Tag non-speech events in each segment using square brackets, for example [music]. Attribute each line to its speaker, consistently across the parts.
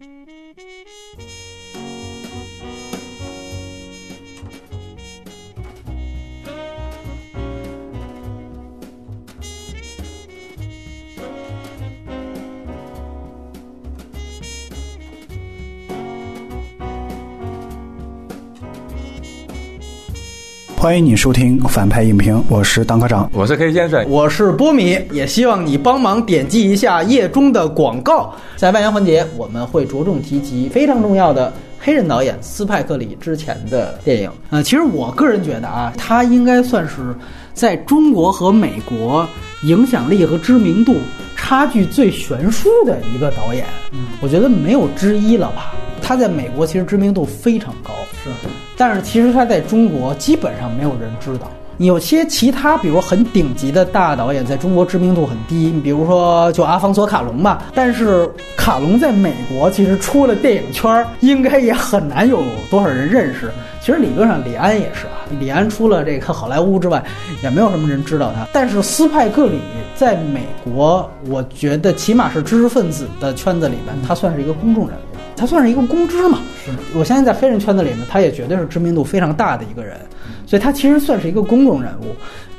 Speaker 1: Mm-hmm. 欢迎你收听反派影评，我是当科长，
Speaker 2: 我是 K 先生，
Speaker 3: 我是波米，也希望你帮忙点击一下页中的广告。在外延环节，我们会着重提及非常重要的黑人导演斯派克里之前的电影。呃，其实我个人觉得啊，他应该算是在中国和美国影响力和知名度差距最悬殊的一个导演。我觉得没有之一了吧？他在美国其实知名度非常高，
Speaker 1: 是。
Speaker 3: 但是其实他在中国基本上没有人知道。有些其他，比如很顶级的大导演，在中国知名度很低。你比如说，就阿方索卡隆吧。但是卡隆在美国其实出了电影圈，应该也很难有多少人认识。其实理论上，李安也是啊。李安出了这个好莱坞之外，也没有什么人知道他。但是斯派克里在美国，我觉得起码是知识。分子的圈子里面，他算是一个公众人物。他算是一个公知嘛？
Speaker 1: 是
Speaker 3: 我相信在黑人圈子里面，他也绝对是知名度非常大的一个人，所以他其实算是一个公众人物。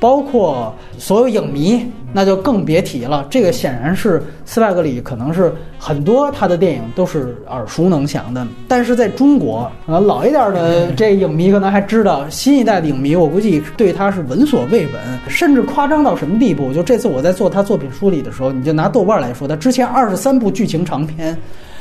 Speaker 3: 包括所有影迷，那就更别提了。这个显然是斯派克里，可能是很多他的电影都是耳熟能详的。但是在中国，可能老一点的这影迷可能还知道，新一代的影迷，我估计对他是闻所未闻，甚至夸张到什么地步？就这次我在做他作品梳理的时候，你就拿豆瓣来说，他之前二十三部剧情长片。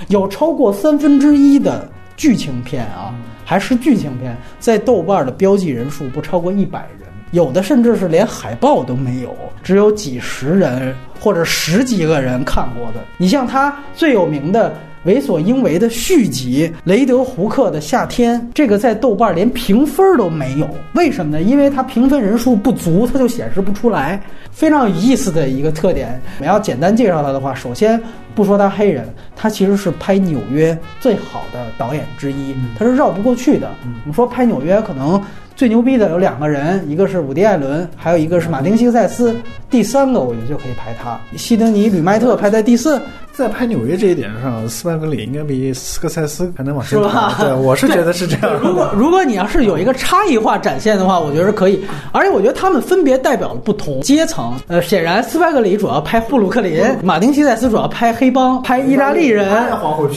Speaker 3: 有超过三分之一的剧情片啊，还是剧情片，在豆瓣的标记人数不超过一百人，有的甚至是连海报都没有，只有几十人或者十几个人看过的。你像他最有名的。为所应为的续集《雷德胡克的夏天》，这个在豆瓣连评分都没有，为什么呢？因为它评分人数不足，它就显示不出来。非常有意思的一个特点。我要简单介绍他的话，首先不说他黑人，他其实是拍纽约最好的导演之一，他是绕不过去的。我们说拍纽约，可能最牛逼的有两个人，一个是伍迪·艾伦，还有一个是马丁·西克塞斯，第三个我觉得就可以排他，西德尼·吕麦特排在第四。
Speaker 1: 在拍纽约这一点上，斯派格里应该比斯科塞斯还能往前吧。对，我是觉得是这样。
Speaker 3: 如果如果你要是有一个差异化展现的话，我觉得是可以。而且我觉得他们分别代表了不同阶层。呃，显然斯派格里主要拍布鲁克林，马丁西塞斯主要拍黑帮，拍意大利人。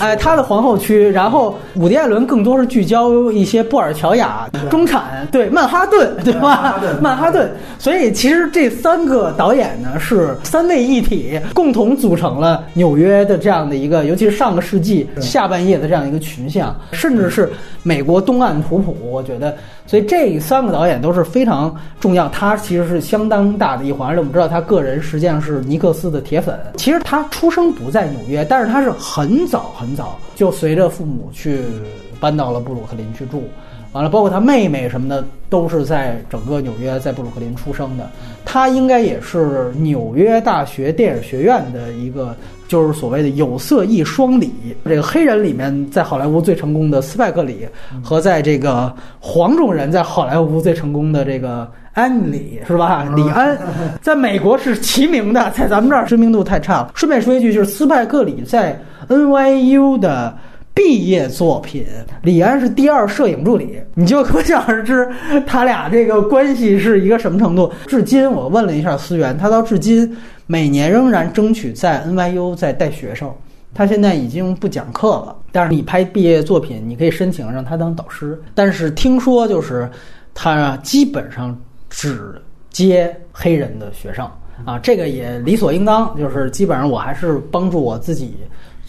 Speaker 3: 哎，他的皇后区。然后伍迪艾伦更多是聚焦一些布尔乔亚、中产，对曼哈顿，对吧？曼哈顿。所以其实这三个导演呢是三位一体，共同组成了纽约。的这样的一个，尤其是上个世纪下半叶的这样一个群像，甚至是美国东岸图谱，我觉得，所以这三个导演都是非常重要。他其实是相当大的一环，而且我们知道他个人实际上是尼克斯的铁粉。其实他出生不在纽约，但是他是很早很早就随着父母去搬到了布鲁克林去住。完了，包括他妹妹什么的，都是在整个纽约，在布鲁克林出生的。他应该也是纽约大学电影学院的一个。就是所谓的有色艺双李，这个黑人里面在好莱坞最成功的斯派克里，和在这个黄种人在好莱坞最成功的这个安里是吧？李安，在美国是齐名的，在咱们这儿知名度太差了。顺便说一句，就是斯派克里在 NYU 的毕业作品，李安是第二摄影助理，你就可想而知他俩这个关系是一个什么程度。至今我问了一下思源，他到至今。每年仍然争取在 NYU 在带学生，他现在已经不讲课了。但是你拍毕业作品，你可以申请让他当导师。但是听说就是他基本上只接黑人的学生啊，这个也理所应当。就是基本上我还是帮助我自己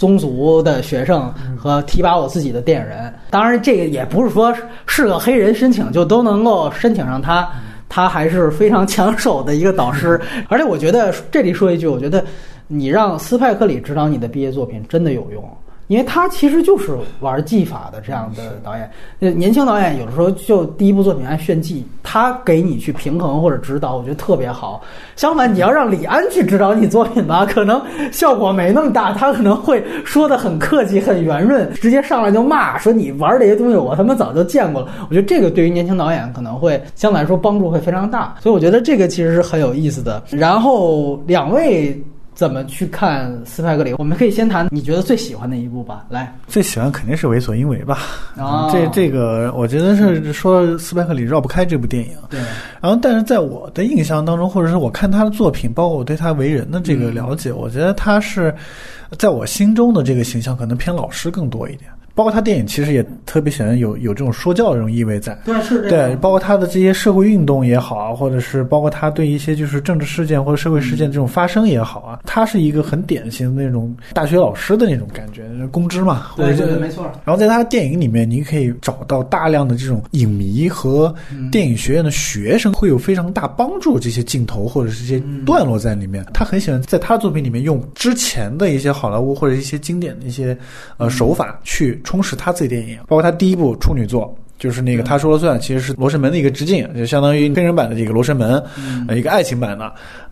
Speaker 3: 宗族的学生和提拔我自己的电影人。当然，这个也不是说是个黑人申请就都能够申请上他。他还是非常抢手的一个导师，而且我觉得这里说一句，我觉得你让斯派克里指导你的毕业作品真的有用。因为他其实就是玩技法的这样的导演，那年轻导演有的时候就第一部作品爱炫技，他给你去平衡或者指导，我觉得特别好。相反，你要让李安去指导你作品吧，可能效果没那么大，他可能会说的很客气、很圆润，直接上来就骂说你玩这些东西，我他妈早就见过了。我觉得这个对于年轻导演可能会相对来说帮助会非常大，所以我觉得这个其实是很有意思的。然后两位。怎么去看斯派克里？我们可以先谈你觉得最喜欢的一部吧。来，
Speaker 1: 最喜欢肯定是《为所应为》吧。
Speaker 3: 啊，
Speaker 1: 这这个我觉得是说斯派克里绕不开这部电影。
Speaker 3: 对。
Speaker 1: 然后，但是在我的印象当中，或者是我看他的作品，包括我对他为人的这个了解，我觉得他是在我心中的这个形象可能偏老师更多一点。包括他电影其实也特别喜欢有有这种说教的这种意味在，
Speaker 3: 对是
Speaker 1: 对，包括他的这些社会运动也好啊，或者是包括他对一些就是政治事件或者社会事件这种发生也好啊，他是一个很典型的那种大学老师的那种感觉，公知嘛，
Speaker 3: 对对对，没错。
Speaker 1: 然后在他的电影里面，你可以找到大量的这种影迷和电影学院的学生会有非常大帮助这些镜头或者是这些段落在里面。他很喜欢在他的作品里面用之前的一些好莱坞或者一些经典的一些呃手法去。充实他自己电影，包括他第一部处女作，就是那个他说了算，其实是《罗生门》的一个致敬，就相当于真人版的这个《罗生门》，呃，一个爱情版的。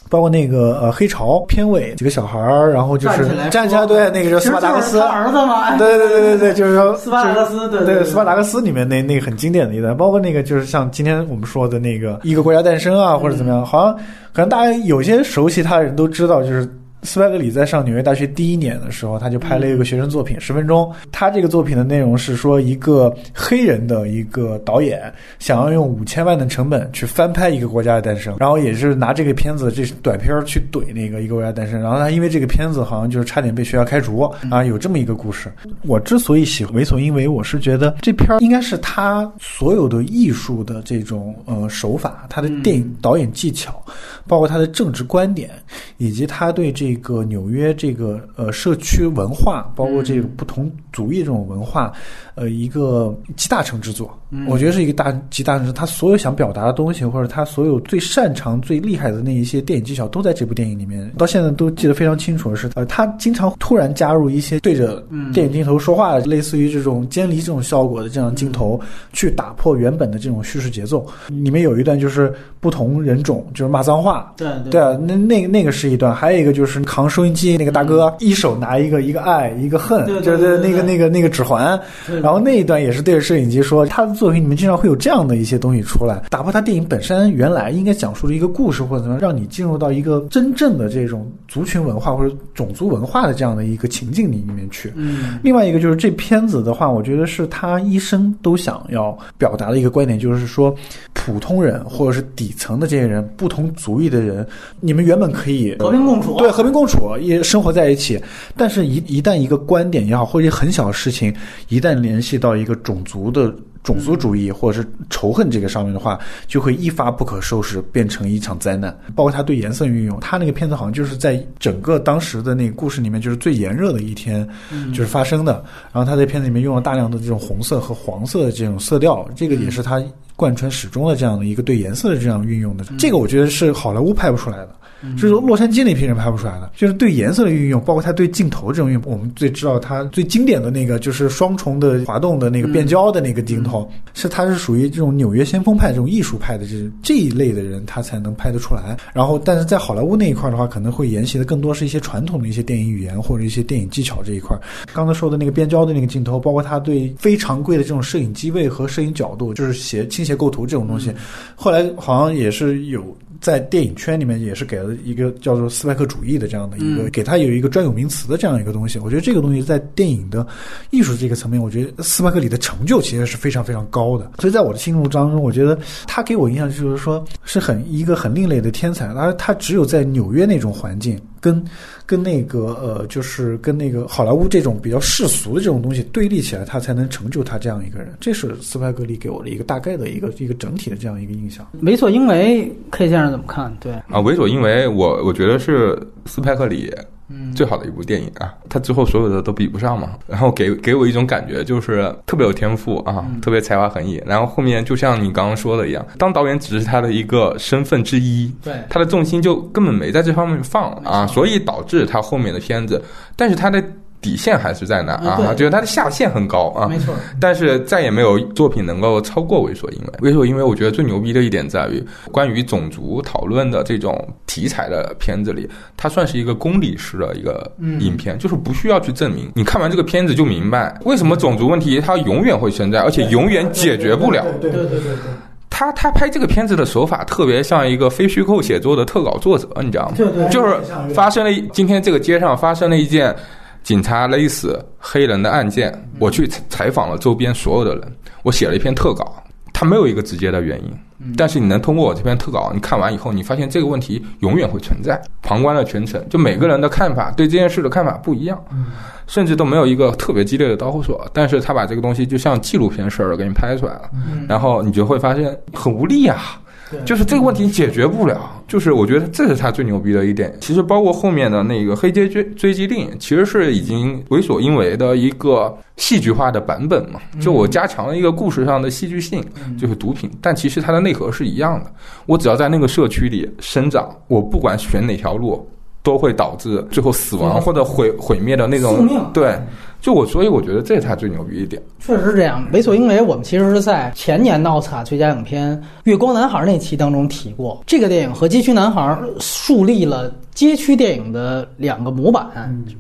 Speaker 1: 包括那个呃黑潮片尾几个小孩儿，然后就是站起来，对，那个叫斯巴达克斯，
Speaker 3: 儿子嘛，
Speaker 1: 对对对对对，就是说
Speaker 3: 斯巴达克斯，对
Speaker 1: 对斯巴达克斯里面那那个很经典的一段，包括那个就是像今天我们说的那个一个国家诞生啊，或者怎么样，好像可能大家有些熟悉他的人都知道，就是。斯派格里在上纽约大学第一年的时候，他就拍了一个学生作品《十分钟》。他这个作品的内容是说，一个黑人的一个导演想要用五千万的成本去翻拍一个国家的诞生，然后也是拿这个片子这短片去怼那个一个国家诞生。然后他因为这个片子好像就是差点被学校开除啊，有这么一个故事。我之所以喜欢《为所应为》，我是觉得这片儿应该是他所有的艺术的这种呃手法，他的电影导演技巧，包括他的政治观点，以及他对这。这个纽约这个呃社区文化，包括这个不同族裔这种文化，呃，一个集大成之作，我觉得是一个大集大成之作。他所有想表达的东西，或者他所有最擅长、最厉害的那一些电影技巧，都在这部电影里面。到现在都记得非常清楚的是，呃，他经常突然加入一些对着电影镜头说话，类似于这种监离这种效果的这样镜头，去打破原本的这种叙事节奏。里面有一段就是不同人种就是骂脏话，
Speaker 3: 对
Speaker 1: 对啊，那那那个是一段，还有一个就是。扛收音机那个大哥，一手拿一个一个爱一个恨，就是那个那个那个指环，然后那一段也是对着摄影机说，他的作品里面经常会有这样的一些东西出来，打破他电影本身原来应该讲述的一个故事或者怎么，让你进入到一个真正的这种族群文化或者种族文化的这样的一个情境里里面去。
Speaker 3: 嗯，
Speaker 1: 另外一个就是这片子的话，我觉得是他一生都想要表达的一个观点，就是说普通人或者是底层的这些人，不同族裔的人，你们原本可以
Speaker 3: 和平共处，
Speaker 1: 对和平。共处也生活在一起，但是，一一旦一个观点也好，或者很小的事情，一旦联系到一个种族的种族主义或者是仇恨这个上面的话，就会一发不可收拾，变成一场灾难。包括他对颜色运用，他那个片子好像就是在整个当时的那个故事里面，就是最炎热的一天，就是发生的。然后他在片子里面用了大量的这种红色和黄色的这种色调，这个也是他贯穿始终的这样的一个对颜色的这样运用的。这个我觉得是好莱坞拍不出来的。是说洛杉矶那批人拍不出来的，就是对颜色的运用，包括他对镜头这种运用，我们最知道他最经典的那个就是双重的滑动的那个变焦的那个镜头，是他是属于这种纽约先锋派这种艺术派的这这一类的人，他才能拍得出来。然后，但是在好莱坞那一块的话，可能会沿袭的更多是一些传统的一些电影语言或者一些电影技巧这一块。刚才说的那个变焦的那个镜头，包括他对非常贵的这种摄影机位和摄影角度，就是斜倾斜构图这种东西，后来好像也是有。在电影圈里面也是给了一个叫做斯派克主义的这样的一个，给他有一个专有名词的这样一个东西。我觉得这个东西在电影的艺术这个层面，我觉得斯派克里的成就其实是非常非常高的。所以在我的心目当中，我觉得他给我印象就是说是很一个很另类的天才。而他只有在纽约那种环境跟。跟那个呃，就是跟那个好莱坞这种比较世俗的这种东西对立起来，他才能成就他这样一个人。这是斯派格里给我的一个大概的一个一个整体的这样一个印象。
Speaker 3: 为所应为，K 先生怎么看？对
Speaker 2: 啊，为所应为，我我觉得是斯派克里。最好的一部电影啊，他之后所有的都比不上嘛。然后给给我一种感觉，就是特别有天赋啊，特别才华横溢。然后后面就像你刚刚说的一样，当导演只是他的一个身份之一，
Speaker 3: 对
Speaker 2: 他的重心就根本没在这方面放啊，所以导致他后面的片子，但是他的。底线还是在那啊，就是它的下限很高啊，
Speaker 3: 没错。
Speaker 2: 但是再也没有作品能够超过《为所因为》。《为所因为》我觉得最牛逼的一点在于，关于种族讨论的这种题材的片子里，它算是一个公理式的一个影片，就是不需要去证明。你看完这个片子就明白，为什么种族问题它永远会存在，而且永远解决不了。
Speaker 3: 对对对对。
Speaker 2: 他他拍这个片子的手法特别像一个非虚构写作的特稿作者，你知道吗？
Speaker 3: 对对
Speaker 2: 就是发生了今天这个街上发生了一件警察勒死黑人的案件，我去采采访了周边所有的人，我写了一篇特稿，它没有一个直接的原因。但是你能通过我这篇特稿，你看完以后，你发现这个问题永远会存在。旁观了全程，就每个人的看法对这件事的看法不一样，甚至都没有一个特别激烈的导火索。但是他把这个东西就像纪录片似的给你拍出来了，然后你就会发现很无力啊。就是这个问题解决不了，就是我觉得这是他最牛逼的一点。其实包括后面的那个黑街追追击令，其实是已经为所应为的一个戏剧化的版本嘛。就我加强了一个故事上的戏剧性，就是毒品，但其实它的内核是一样的。我只要在那个社区里生长，我不管选哪条路，都会导致最后死亡或者毁毁灭的那种对。就我，所以我觉得这是他最牛逼一点。
Speaker 3: 确实是这样，为所应为。我们其实是在前年的奥斯卡最佳影片《月光男孩》那期当中提过，这个电影和《街区男孩》树立了街区电影的两个模板，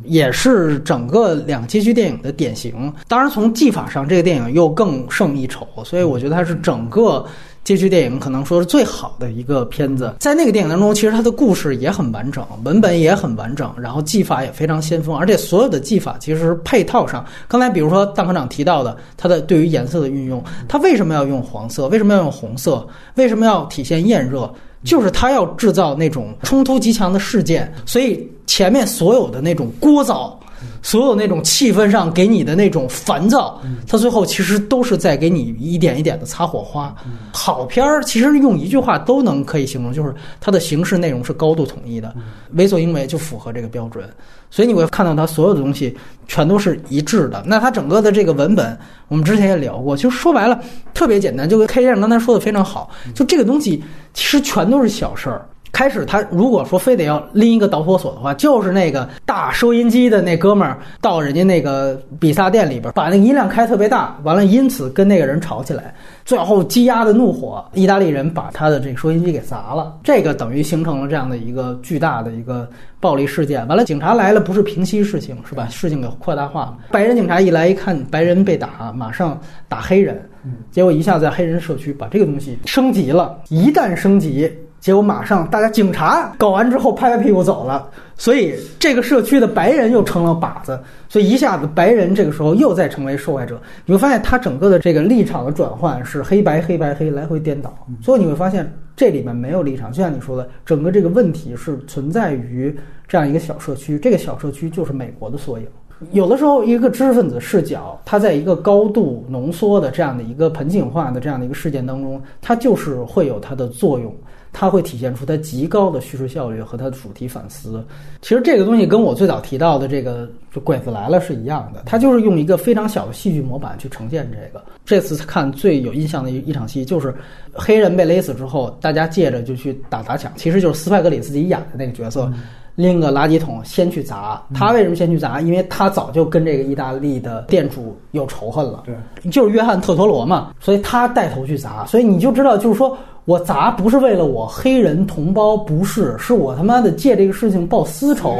Speaker 3: 也是整个两街区电影的典型。当然，从技法上，这个电影又更胜一筹，所以我觉得它是整个。街区电影可能说是最好的一个片子，在那个电影当中，其实它的故事也很完整，文本也很完整，然后技法也非常先锋，而且所有的技法其实是配套上，刚才比如说邓科长提到的，它的对于颜色的运用，它为什么要用黄色？为什么要用红色？为什么要体现艳热？就是它要制造那种冲突极强的事件，所以前面所有的那种聒噪。所有那种气氛上给你的那种烦躁，它最后其实都是在给你一点一点的擦火花。好片儿其实用一句话都能可以形容，就是它的形式内容是高度统一的，为所应为就符合这个标准。所以你会看到它所有的东西全都是一致的。那它整个的这个文本，我们之前也聊过，其实说白了特别简单，就跟 K 先生刚才说的非常好，就这个东西其实全都是小事儿。开始他如果说非得要拎一个导火索的话，就是那个大收音机的那哥们儿到人家那个比萨店里边，把那个音量开特别大，完了因此跟那个人吵起来，最后积压的怒火，意大利人把他的这个收音机给砸了，这个等于形成了这样的一个巨大的一个暴力事件。完了，警察来了不是平息事情是把？事情给扩大化了。白人警察一来一看白人被打，马上打黑人，结果一下在黑人社区把这个东西升级了，一旦升级。结果马上，大家警察搞完之后拍拍屁股走了，所以这个社区的白人又成了靶子，所以一下子白人这个时候又再成为受害者。你会发现，他整个的这个立场的转换是黑白黑白黑来回颠倒，所以你会发现这里面没有立场。就像你说的，整个这个问题是存在于这样一个小社区，这个小社区就是美国的缩影。有的时候，一个知识分子视角，它在一个高度浓缩的这样的一个盆景化的这样的一个事件当中，它就是会有它的作用。它会体现出它极高的叙事效率和它的主题反思。其实这个东西跟我最早提到的这个就鬼子来了是一样的，它就是用一个非常小的戏剧模板去呈现这个。这次看最有印象的一一场戏，就是黑人被勒死之后，大家借着就去打砸抢，其实就是斯派格里自己演的那个角色，拎个垃圾桶先去砸。他为什么先去砸？因为他早就跟这个意大利的店主有仇恨了，
Speaker 1: 对，
Speaker 3: 就是约翰特托罗嘛，所以他带头去砸。所以你就知道，就是说。我砸不是为了我黑人同胞，不是，是我他妈的借这个事情报私仇，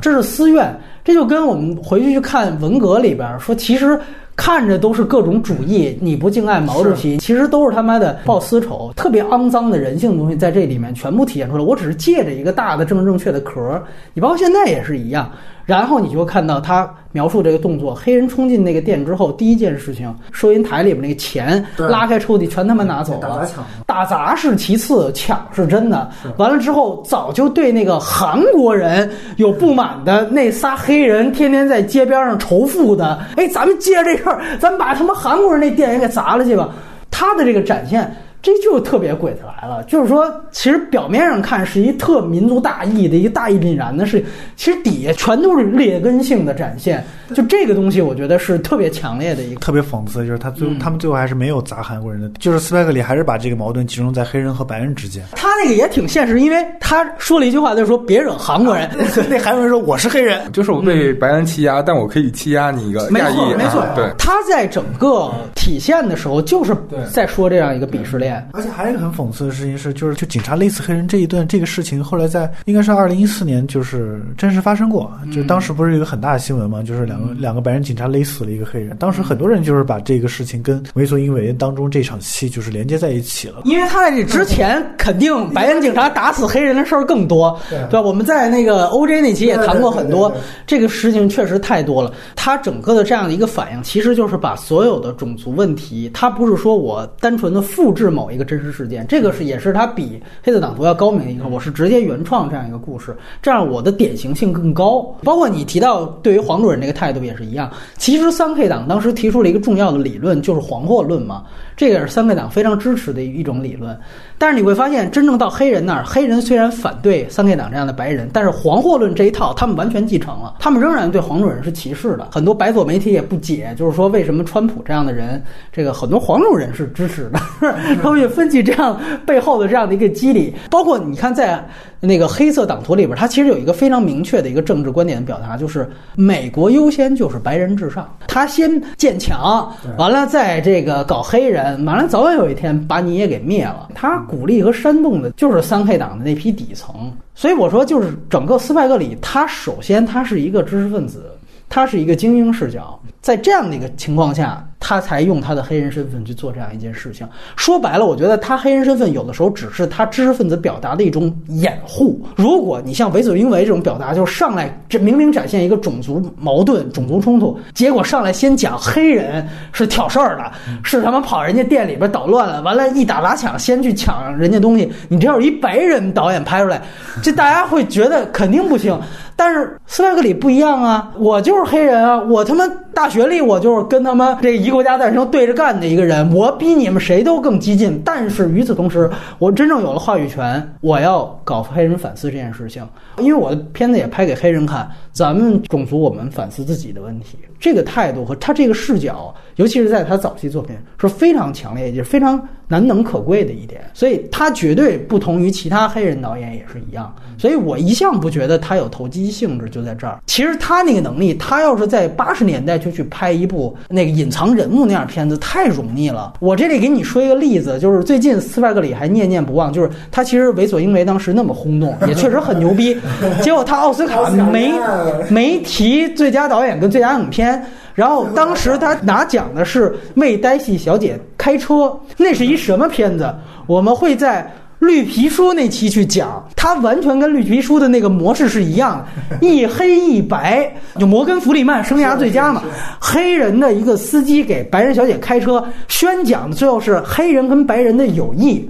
Speaker 3: 这是私怨。这就跟我们回去去看文革里边说，其实看着都是各种主义，你不敬爱毛主席，其实都是他妈的报私仇，特别肮脏的人性的东西在这里面全部体现出来。我只是借着一个大的政治正确的壳，你包括现在也是一样。然后你就会看到他描述这个动作：黑人冲进那个店之后，第一件事情，收银台里边那个钱拉开抽屉，全他妈拿走了。打砸是其次，抢是真的。完了之后，早就对那个韩国人有不满的那仨黑人，天天在街边上仇富的。哎，咱们接着这事儿，咱们把他妈韩国人那店也给砸了去吧。他的这个展现。这就特别鬼子来了，就是说，其实表面上看是一特民族大义的一个大义凛然的事，其实底下全都是劣根性的展现。就这个东西，我觉得是特别强烈的一个。
Speaker 1: 特别讽刺，就是他最后他们最后还是没有砸韩国人的，就是斯派克里还是把这个矛盾集中在黑人和白人之间。
Speaker 3: 他那个也挺现实，因为他说了一句话，就是说别惹韩国人。[laughs]
Speaker 1: 那韩国人说我是黑人，[laughs]
Speaker 2: 就是我被白人欺压，但我可以欺压你一个亚裔。
Speaker 3: 没错，没错。
Speaker 2: 对，
Speaker 3: 他在整个体现的时候，就是在说这样一个鄙视链。变。
Speaker 1: 而且还有一个很讽刺的事情是，就是就警察勒死黑人这一段这个事情，后来在应该是二零一四年就是真实发生过，就当时不是有一个很大的新闻嘛，就是两个两个白人警察勒死了一个黑人，当时很多人就是把这个事情跟为所应为当中这场戏就是连接在一起了。
Speaker 3: 因为他在这之前，肯定白人警察打死黑人的事儿更多，
Speaker 1: 对
Speaker 3: 吧？我们在那个 OJ 那期也谈过很多这个事情确实太多了。他整个的这样的一个反应，其实就是把所有的种族问题，他不是说我单纯的复制某一个真实事件，这个是也是他比黑色党徒要高明的一个，我是直接原创这样一个故事，这样我的典型性更高。包括你提到对于黄主任这个态度也是一样，其实三 K 党当时提出了一个重要的理论，就是黄祸论嘛，这个也是三 K 党非常支持的一种理论。但是你会发现，真正到黑人那儿，黑人虽然反对三 K 党这样的白人，但是黄祸论这一套他们完全继承了，他们仍然对黄种人是歧视的。很多白左媒体也不解，就是说为什么川普这样的人，这个很多黄种人是支持的，[laughs] 他们也分析这样背后的这样的一个机理。包括你看，在那个黑色党徒里边，他其实有一个非常明确的一个政治观点的表达，就是美国优先，就是白人至上。他先建墙，完了再这个搞黑人，完了早晚有一天把你也给灭了。他鼓励和煽动的就是三 K 党的那批底层。所以我说，就是整个斯派克里，他首先他是一个知识分子，他是一个精英视角，在这样的一个情况下，他才用他的黑人身份去做这样一件事情。说白了，我觉得他黑人身份有的时候只是他知识分子表达的一种掩护。如果你像为所应为这种表达，就上来这明明展现一个种族矛盾、种族冲突，结果上来先讲黑人是挑事儿的，是他妈跑人家店里边捣乱了，完了，一打砸抢先去抢人家东西。你这要是一白人导演拍出来，这大家会觉得肯定不行。但是斯派克里不一样啊，我就是黑人啊，我他妈大学里我就是跟他们这一国家诞生对着干的一个人，我比你们谁都更激进。但是与此同时，我真正有了话语权，我要搞黑人反思这件事情，因为我的片子也拍给黑人看，咱们种族我们反思自己的问题，这个态度和他这个视角，尤其是在他早期作品是非常强烈，也是非常难能可贵的一点，所以他绝对不同于其他黑人导演也是一样。所以我一向不觉得他有投机性质，就在这儿。其实他那个能力，他要是在八十年代就去拍一部那个隐藏人物那样片子，太容易了。我这里给你说一个例子，就是最近斯派克里还念念不忘，就是他其实为所应为当时那么轰动，也确实很牛逼，[laughs] 结果他奥斯卡没 [laughs] 没提最佳导演跟最佳影片。然后当时他拿奖的是为黛西小姐开车，那是一什么片子？我们会在绿皮书那期去讲，它完全跟绿皮书的那个模式是一样的，[laughs] 一黑一白，就摩根弗里曼生涯最佳嘛，黑人的一个司机给白人小姐开车，宣讲的最后是黑人跟白人的友谊。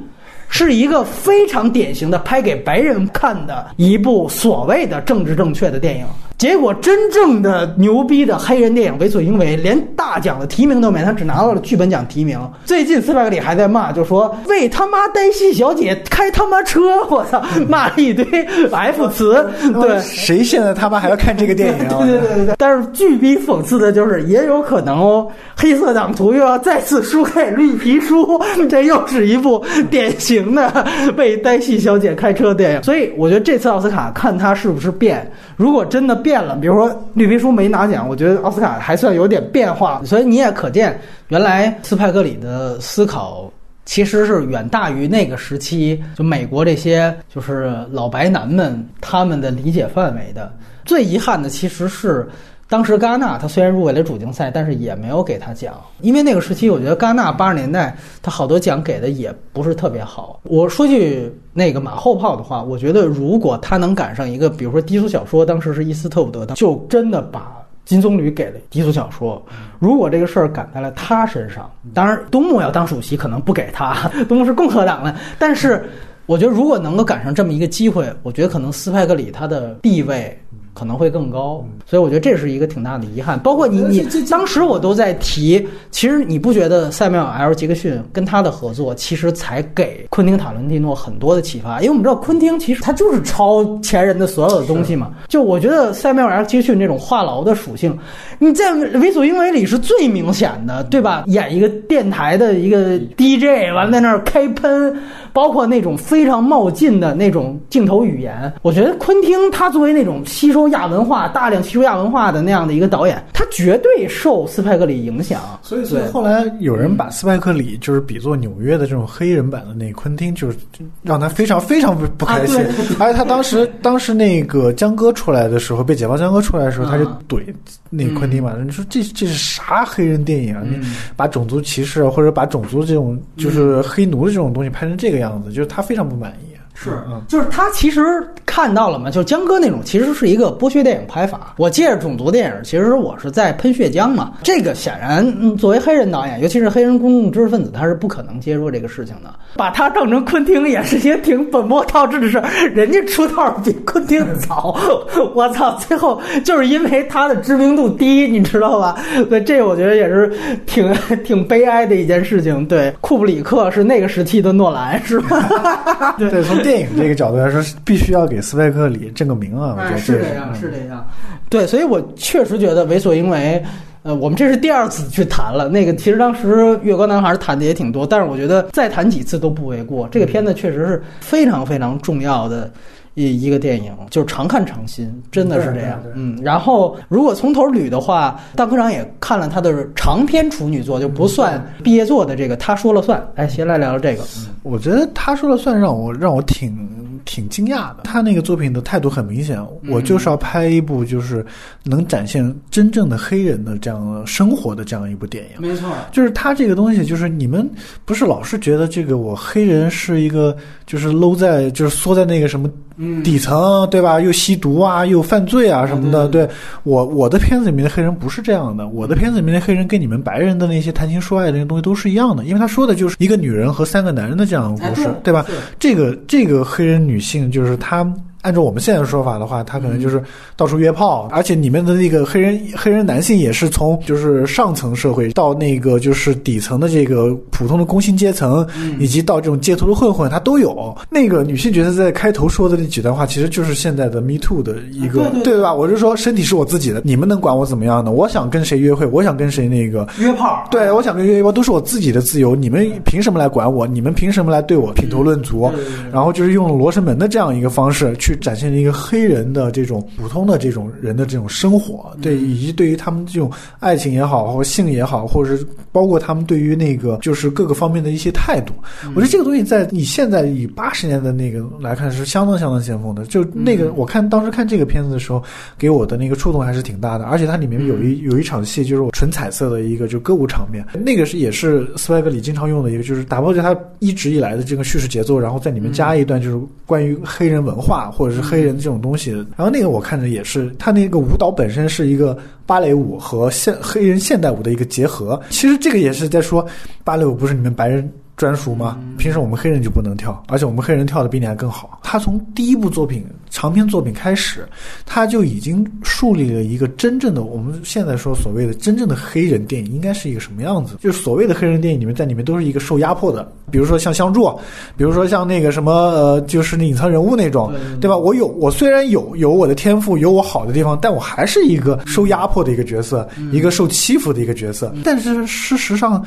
Speaker 3: 是一个非常典型的拍给白人看的一部所谓的政治正确的电影。结果真正的牛逼的黑人电影为所欲为，连大奖的提名都没，他只拿到了剧本奖提名。最近斯派克里还在骂，就说为他妈黛西小姐开他妈车，我操，骂了一堆 F 词。对，
Speaker 1: 谁现在他妈还要看这个电影啊？
Speaker 3: 对对对对对。但是巨逼讽刺的就是，也有可能哦，黑色党徒又要再次输给绿皮书，这又是一部典型的为黛西小姐开车的电影。所以我觉得这次奥斯卡看他是不是变，如果真的变了，比如说绿皮书没拿奖，我觉得奥斯卡还算有点变化。所以你也可见，原来斯派克里的思考。其实是远大于那个时期，就美国这些就是老白男们他们的理解范围的。最遗憾的其实是，当时戛纳他虽然入围了主竞赛，但是也没有给他奖，因为那个时期我觉得戛纳八十年代他好多奖给的也不是特别好。我说句那个马后炮的话，我觉得如果他能赶上一个，比如说低俗小说，当时是伊斯特伍德的，就真的把。金棕榈给了低俗小说，如果这个事儿赶在了他身上，当然东木要当主席可能不给他，东木是共和党的，但是我觉得如果能够赶上这么一个机会，我觉得可能斯派克里他的地位可能会更高，所以我觉得这是一个挺大的遗憾。包括你你当时我都在提，其实你不觉得塞缪尔 ·L· 杰克逊跟他的合作，其实才给昆汀·塔伦蒂诺很多的启发，因为我们知道昆汀其实他就是抄前人的所有的东西嘛。就我觉得塞缪尔 ·L· 杰克逊这种话痨的属性，你在《为所欲为》里是最明显的，对吧？演一个电台的一个 DJ，完了在那儿开喷，包括那种非常冒进的那种镜头语言。我觉得昆汀他作为那种吸收亚文化、大量吸收亚文化的那样的一个导演，他绝对受斯派克里影响。
Speaker 1: 所以，所以后来有人把斯派克里就是比作纽约的这种黑人版的那个昆汀，就是让他非常非常不不开心。而且他当时当时那个江歌出来的时候，被解放江歌出来的时候，他就
Speaker 3: 啊
Speaker 1: 怼那个昆你说这这是啥黑人电影啊？你
Speaker 3: 嗯
Speaker 1: 把种族歧视啊或者把种族这种就是黑奴的这种东西拍成这个样子，就是他非常不满意。
Speaker 3: 是
Speaker 1: 嗯，
Speaker 3: 就是他其实看到了嘛，就是江哥那种其实是一个剥削电影拍法。我借着种族电影，其实我是在喷血浆嘛。这个显然，嗯，作为黑人导演，尤其是黑人公共知识分子，他是不可能接受这个事情的。把他当成昆汀也是一个挺本末倒置的事儿，人家出道比昆汀早。[laughs] 我操，最后就是因为他的知名度低，你知道吧？所以，这我觉得也是挺挺悲哀的一件事情。对，库布里克是那个时期的诺兰，是吧？[laughs] 对。
Speaker 1: 对，从电影这个角度来说，必须要给斯派克里挣个名啊！我觉
Speaker 3: 哎，
Speaker 1: 得
Speaker 3: 是这样，是这样。对，所以我确实觉得为所应为。呃，我们这是第二次去谈了，那个其实当时《月光男孩》谈的也挺多，但是我觉得再谈几次都不为过。这个片子确实是非常非常重要的一一个电影，就是常看常新，真的是这样。嗯，然后如果从头捋的话，大科长也看了他的长篇处女作，就不算毕业作的这个，他说了算。哎，先来聊聊这个。
Speaker 1: 我觉得他说了算，让我让我挺挺惊讶的。他那个作品的态度很明显，我就是要拍一部就是能展现真正的黑人的这样生活的这样一部电影。
Speaker 3: 没错，
Speaker 1: 就是他这个东西，就是你们不是老是觉得这个我黑人是一个就是搂在就是缩在那个什么
Speaker 3: 嗯，
Speaker 1: 底层，对吧？又吸毒啊，又犯罪啊什么的。对我我的片子里面的黑人不是这样的，我的片子里面的黑人跟你们白人的那些谈情说爱的那些东西都是一样的，因为他说的就是一个女人和三个男人的这样的故事，
Speaker 3: 哎
Speaker 1: 对吧？这个这个黑人女性就是她。按照我们现在的说法的话，他可能就是到处约炮，而且里面的那个黑人黑人男性也是从就是上层社会到那个就是底层的这个普通的工薪阶层，以及到这种街头的混混，他都有。那个女性角色在开头说的那几段话，其实就是现在的 Me Too 的一个，
Speaker 3: 对
Speaker 1: 吧？我就说身体是我自己的，你们能管我怎么样呢？我想跟谁约会，我想跟谁那个。
Speaker 3: 约炮。
Speaker 1: 对，我想跟约炮都是我自己的自由，你们凭什么来管我？你们凭什么来对我品头论足？然后就是用罗生门的这样一个方式去展现了一个黑人的这种普通的这种人的这种生活，对，以及对于他们这种爱情也好，或性也好，或者是包括他们对于那个就是各个方面的一些态度，我觉得这个东西在你现在以八十年的那个来看是相当相当先锋的。就那个我看当时看这个片子的时候，给我的那个触动还是挺大的，而且它里面有一有一场戏就是我纯彩色的一个就歌舞场面，那个是也是斯派克里经常用的一个，就是打破着他一直以来的这个叙事节奏，然后在里面加一段就是关于黑人文化或者是黑人这种东西的。然后那个我看着也是，他那个舞蹈本身是一个芭蕾舞和现黑人现代舞的一个结合。其实这个也是在说，芭蕾舞不是你们白人专属吗？凭什么我们黑人就不能跳？而且我们黑人跳的比你还更好。他从第一部作品长篇作品开始，他就已经树立了一个真正的我们现在说所谓的真正的黑人电影应该是一个什么样子。就是所谓的黑人电影里面，在里面都是一个受压迫的，比如说像相助，比如说像那个什么呃，就是那隐藏人物那种，
Speaker 3: 对
Speaker 1: 吧？我有我虽然有有我的天赋，有我好的地方，但我还是一个受压迫的一个角色，一个受欺负的一个角色。但是事实上。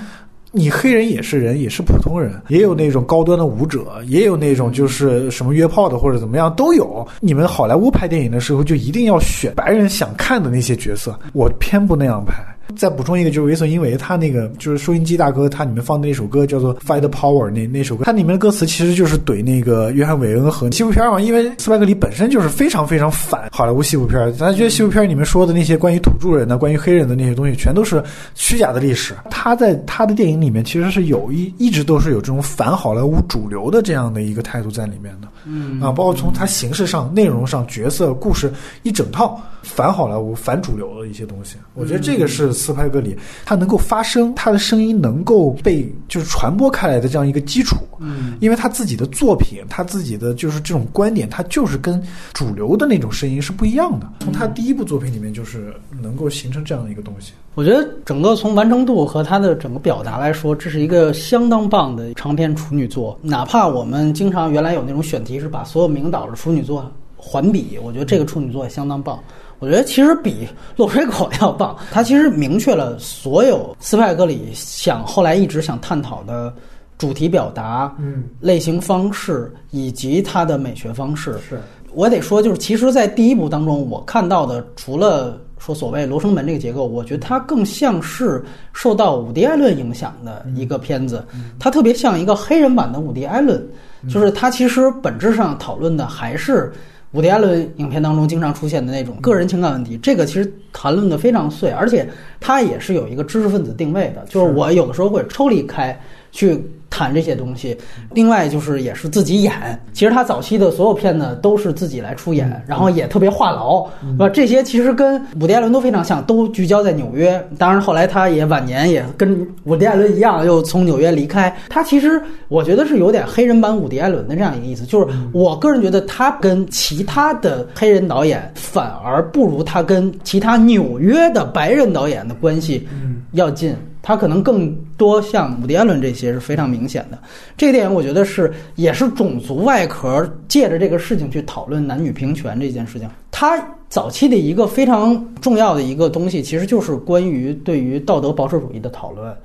Speaker 1: 你黑人也是人，也是普通人，也有那种高端的舞者，也有那种就是什么约炮的或者怎么样都有。你们好莱坞拍电影的时候就一定要选白人想看的那些角色，我偏不那样拍。再补充一个，就是为所因为他那个就是收音机大哥，他里面放的那首歌叫做《Fight the Power》那那首歌，它里面的歌词其实就是怼那个约翰韦恩和西部片嘛，因为斯派克里本身就是非常非常反好莱坞西部片，他觉得西部片里面说的那些关于土著人的、关于黑人的那些东西，全都是虚假的历史。他在他的电影里面其实是有一一直都是有这种反好莱坞主流的这样的一个态度在里面的。
Speaker 3: 嗯
Speaker 1: 啊，包括从他形式上、内容上、角色、故事一整套反好莱坞、反主流的一些东西，我觉得这个是斯派克里它能够发声，它的声音能够被就是传播开来的这样一个基础。
Speaker 3: 嗯，
Speaker 1: 因为他自己的作品，他自己的就是这种观点，他就是跟主流的那种声音是不一样的。从他第一部作品里面，就是能够形成这样的一个东西。
Speaker 3: 我觉得整个从完成度和他的整个表达来说，这是一个相当棒的长篇处女作。哪怕我们经常原来有那种选题是把所有名导的处女作环比，我觉得这个处女作也相当棒。我觉得其实比《落水狗》要棒，[laughs] 它其实明确了所有斯派克里想后来一直想探讨的主题表达、
Speaker 4: 嗯，
Speaker 3: 类型方式以及它的美学方式。
Speaker 4: 是，
Speaker 3: 我得说，就是其实，在第一部当中，我看到的除了说所谓罗生门这个结构，我觉得它更像是受到伍迪·艾伦影响的一个片子，它特别像一个黑人版的伍迪·艾伦，就是它其实本质上讨论的还是。伍迪·艾伦影片当中经常出现的那种个人情感问题，这个其实谈论的非常碎，而且它也是有一个知识分子定位的，就是我有的时候会抽离开去谈这些东西。另外就是也是自己演，其实他早期的所有片子都是自己来出演，然后也特别话痨，是吧？这些其实跟伍迪·艾伦都非常像，都聚焦在纽约。当然后来他也晚年也跟伍迪·艾伦一样，又从纽约离开。他其实我觉得是有点黑人版伍迪·艾伦的这样一个意思，就是我个人觉得他跟其他的黑人导演反而不如他跟其他纽约的白人导演的关系要近。它可能更多像伍迪·艾伦这些是非常明显的。这个电影我觉得是也是种族外壳借着这个事情去讨论男女平权这件事情。它早期的一个非常重要的一个东西，其实就是关于对于道德保守主义的讨论。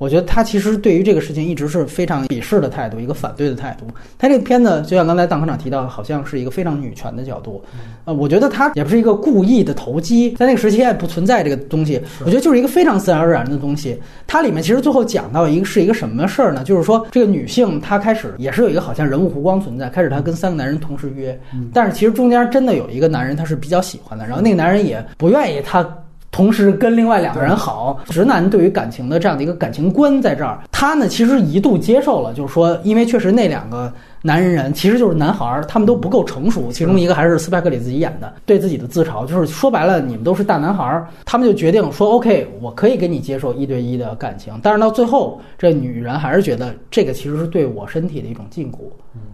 Speaker 3: 我觉得他其实对于这个事情一直是非常鄙视的态度，一个反对的态度。他这个片子就像刚才邓科长提到，好像是一个非常女权的角度。呃，我觉得他也不是一个故意的投机，在那个时期也不存在这个东西。我觉得就是一个非常自然而然的东西。它里面其实最后讲到一个是一个什么事儿呢？就是说这个女性她开始也是有一个好像人物弧光存在，开始她跟三个男人同时约，但是其实中间真的有一个男人她是比较喜欢的，然后那个男人也不愿意她。同时跟另外两个人好，直男对于感情的这样的一个感情观在这儿，他呢其实一度接受了，就是说，因为确实那两个男人人其实就是男孩儿，他们都不够成熟，其中一个还是斯派克里自己演的，对自己的自嘲，就是说白了，你们都是大男孩儿，他们就决定说，OK，我可以跟你接受一对一的感情，但是到最后，这女人还是觉得这个其实是对我身体的一种禁锢，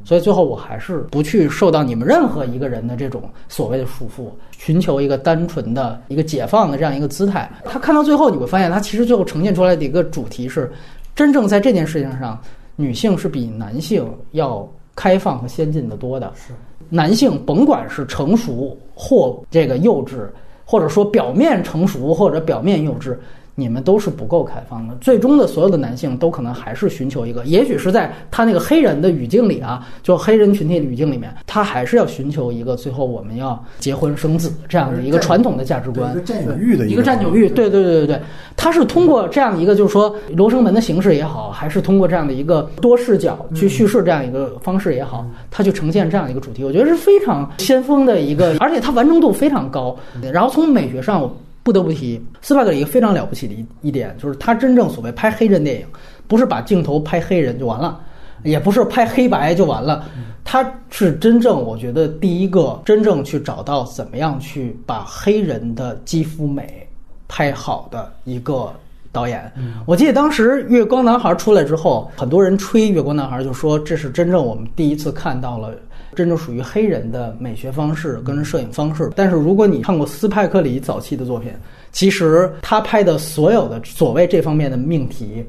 Speaker 3: 所以最后我还是不去受到你们任何一个人的这种所谓的束缚。寻求一个单纯的一个解放的这样一个姿态，他看到最后，你会发现他其实最后呈现出来的一个主题是，真正在这件事情上，女性是比男性要开放和先进的多的。
Speaker 4: 是，
Speaker 3: 男性甭管是成熟或这个幼稚，或者说表面成熟或者表面幼稚。你们都是不够开放的，最终的所有的男性都可能还是寻求一个，也许是在他那个黑人的语境里啊，就黑人群体的语境里面，他还是要寻求一个最后我们要结婚生子这样的一个传统的价值观，
Speaker 4: 一个占有欲的
Speaker 3: 一个占有欲，对对对对对，他是通过这样一个就是说罗生门的形式也好，还是通过这样的一个多视角去叙事这样一个方式也好，他去呈现这样一个主题，我觉得是非常先锋的一个，而且它完成度非常高，然后从美学上。不得不提斯派克里一个非常了不起的一一点，就是他真正所谓拍黑人电影，不是把镜头拍黑人就完了，也不是拍黑白就完了，他是真正我觉得第一个真正去找到怎么样去把黑人的肌肤美拍好的一个导演。我记得当时《月光男孩》出来之后，很多人吹《月光男孩》，就说这是真正我们第一次看到了。真正属于黑人的美学方式跟摄影方式，但是如果你看过斯派克里早期的作品，其实他拍的所有的所谓这方面的命题，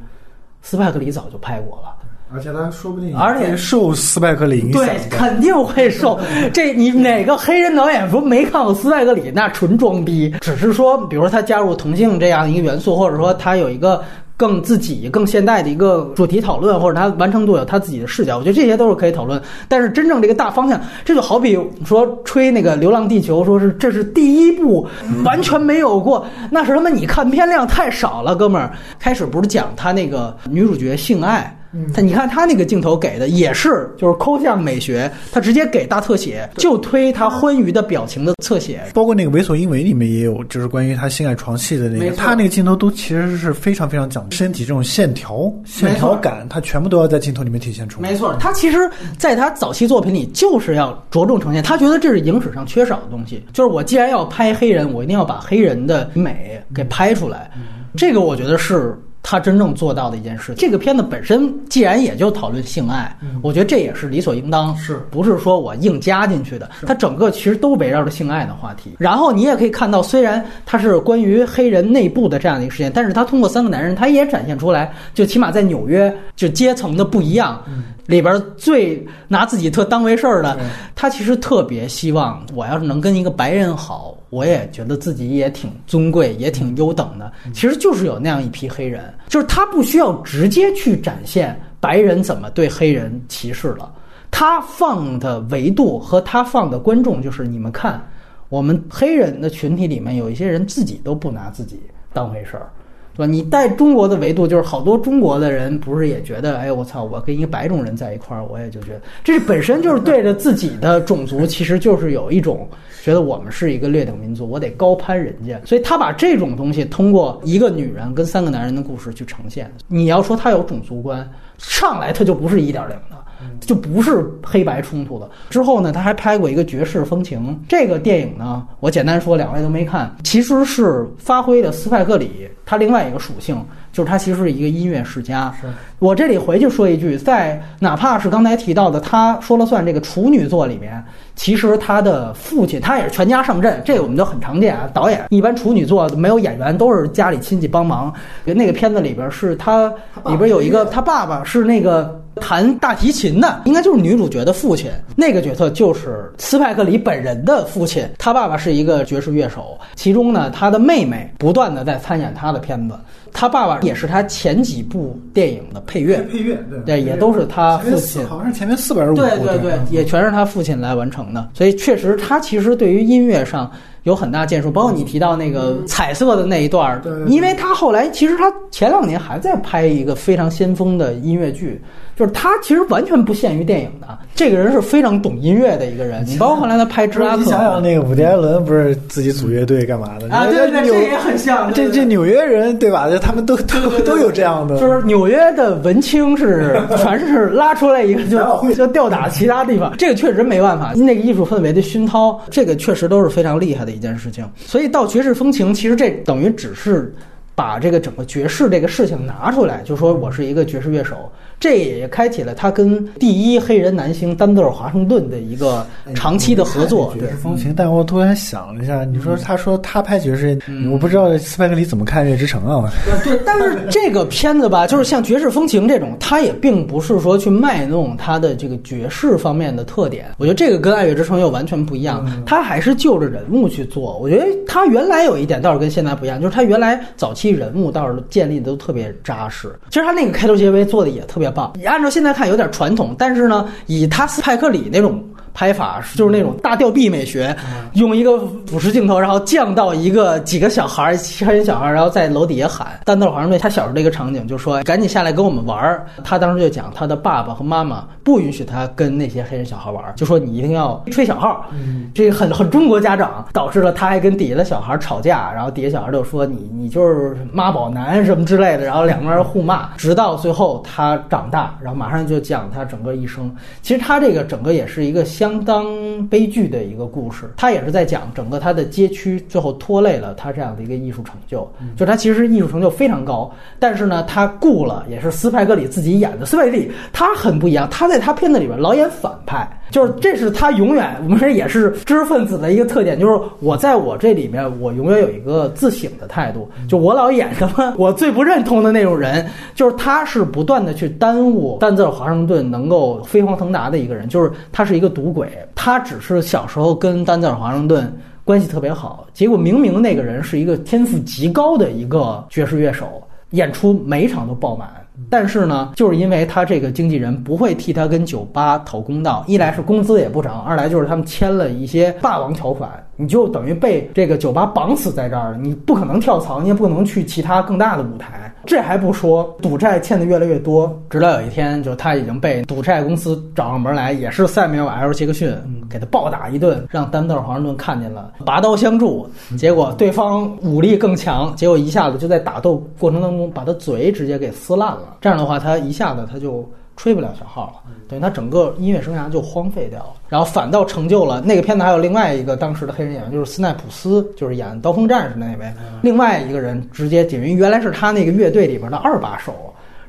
Speaker 3: 斯派克里早就拍过了。
Speaker 4: 而且他说不定
Speaker 3: 而且
Speaker 1: 受斯派克里影响，
Speaker 3: 对，肯定会受。这你哪个黑人导演说没看过斯派克里，那纯装逼。只是说，比如说他加入同性这样一个元素，或者说他有一个。更自己、更现代的一个主题讨论，或者它完成度有他自己的视角，我觉得这些都是可以讨论。但是真正这个大方向，这就好比说吹那个《流浪地球》，说是这是第一部，完全没有过，那是他妈你看片量太少了，哥们儿。开始不是讲他那个女主角性爱。他你看他那个镜头给的也是就是抠像美学，他直接给大特写，就推他欢愉的表情的侧写，
Speaker 1: 包括那个《为所应为》里面也有，就是关于他性爱床戏的那个，他那个镜头都其实是非常非常讲身体这种线条、线条感，他全部都要在镜头里面体现出
Speaker 3: 来。没错，他其实在他早期作品里就是要着重呈现，他觉得这是影史上缺少的东西，就是我既然要拍黑人，我一定要把黑人的美给拍出来，这个我觉得是。他真正做到的一件事，这个片子本身既然也就讨论性爱，我觉得这也是理所应当，
Speaker 4: 是
Speaker 3: 不是说我硬加进去的？它整个其实都围绕着性爱的话题。然后你也可以看到，虽然它是关于黑人内部的这样的一个事件，但是他通过三个男人，他也展现出来，就起码在纽约，就阶层的不一样。里边最拿自己特当回事儿的，他其实特别希望，我要是能跟一个白人好。我也觉得自己也挺尊贵，也挺优等的。其实就是有那样一批黑人，就是他不需要直接去展现白人怎么对黑人歧视了。他放的维度和他放的观众就是你们看，我们黑人的群体里面有一些人自己都不拿自己当回事儿。对吧？你带中国的维度，就是好多中国的人不是也觉得，哎，我操，我跟一个白种人在一块儿，我也就觉得，这是本身就是对着自己的种族，其实就是有一种觉得我们是一个劣等民族，我得高攀人家。所以他把这种东西通过一个女人跟三个男人的故事去呈现。你要说他有种族观，上来他就不是一点零的。就不是黑白冲突的。之后呢，他还拍过一个《绝世风情》这个电影呢，我简单说，两位都没看，其实是发挥了斯派克里他另外一个属性，就是他其实是一个音乐世家。
Speaker 1: 是
Speaker 3: 我这里回去说一句，在哪怕是刚才提到的他说了算这个处女座里面，其实他的父亲他也是全家上阵，这个我们都很常见啊。导演一般处女座没有演员，都是家里亲戚帮忙。那个片子里边是他里边有一个他爸爸是那个。弹大提琴的应该就是女主角的父亲，那个角色就是斯派克里本人的父亲。他爸爸是一个爵士乐手，其中呢，他的妹妹不断的在参演他的片子。他爸爸也是他前几部电影的配乐，
Speaker 1: 配乐对
Speaker 3: 对，也都是他父亲，
Speaker 1: 好像是前面四本五部，
Speaker 3: 对对对，也全是他父亲来完成的。所以确实，他其实对于音乐上有很大建树，包括你提到那个彩色的那一段儿，因为他后来其实他前两年还在拍一个非常先锋的音乐剧。就是他其实完全不限于电影的，这个人是非常懂音乐的一个人。你 [laughs] 包括后来他拍《芝加哥》，
Speaker 1: 你想想那个伍迪·艾伦不是自己组乐队干嘛的？
Speaker 3: 啊，对对，这也很像。
Speaker 1: 这这纽约人对吧？就他们都都都有这样的。
Speaker 3: 就是纽约的文青是 [laughs] 全是拉出来一个就 [laughs] 就吊打其他地方，这个确实没办法。那个艺术氛围的熏陶，这个确实都是非常厉害的一件事情。所以到爵士风情，其实这等于只是把这个整个爵士这个事情拿出来，就说我是一个爵士乐手。这也开启了他跟第一黑人男星丹泽尔华盛顿的一个长期的合作。
Speaker 1: 爵士风情，但我突然想了一下，你说他说他拍爵士，我不知道斯派克里怎么看《月之城》啊？
Speaker 3: 对，但是这个片子吧，[laughs] 就是像爵士风情这种，他也并不是说去卖弄他的这个爵士方面的特点。我觉得这个跟《爱乐之城》又完全不一样，他还是就着人物去做。我觉得他原来有一点倒是跟现在不一样，就是他原来早期人物倒是建立的都特别扎实。其实他那个开头结尾做的也特别。棒，你按照现在看有点传统，但是呢，以他斯派克里那种。拍法就是那种大吊臂美学，用一个俯视镜头，然后降到一个几个小孩儿、黑人小孩儿，然后在楼底下喊。丹德尔华盛顿他小时候的一个场景，就说赶紧下来跟我们玩儿。他当时就讲他的爸爸和妈妈不允许他跟那些黑人小孩玩儿，就说你一定要吹小号。这个很很中国家长，导致了他还跟底下的小孩吵架，然后底下小孩就说你你就是妈宝男什么之类的，然后两个人互骂，直到最后他长大，然后马上就讲他整个一生。其实他这个整个也是一个相。相当悲剧的一个故事，他也是在讲整个他的街区最后拖累了他这样的一个艺术成就，就他其实艺术成就非常高，但是呢，他雇了也是斯派格里自己演的，斯派格里他很不一样，他在他片子里边老演反派。就是这是他永远，我们说也是知识分子的一个特点，就是我在我这里面，我永远有一个自省的态度。就我老演什么我最不认同的那种人，就是他是不断的去耽误丹泽尔华盛顿能够飞黄腾达的一个人，就是他是一个赌鬼。他只是小时候跟丹泽尔华盛顿关系特别好，结果明明那个人是一个天赋极高的一个爵士乐手，演出每一场都爆满。但是呢，就是因为他这个经纪人不会替他跟酒吧讨公道，一来是工资也不涨，二来就是他们签了一些霸王条款，你就等于被这个酒吧绑死在这儿，你不可能跳槽，你也不能去其他更大的舞台。这还不说，赌债欠的越来越多，直到有一天，就他已经被赌债公司找上门来，也是塞缪尔 ·L· 杰克逊给他暴打一顿，让丹德尔·华盛顿看见了，拔刀相助，结果对方武力更强，结果一下子就在打斗过程当中把他嘴直接给撕烂了。这样的话，他一下子他就吹不了小号了，等于他整个音乐生涯就荒废掉了。然后反倒成就了那个片子，还有另外一个当时的黑人演员，就是斯奈普斯，就是演《刀锋战士》的那位。另外一个人直接等于原来是他那个乐队里边的二把手，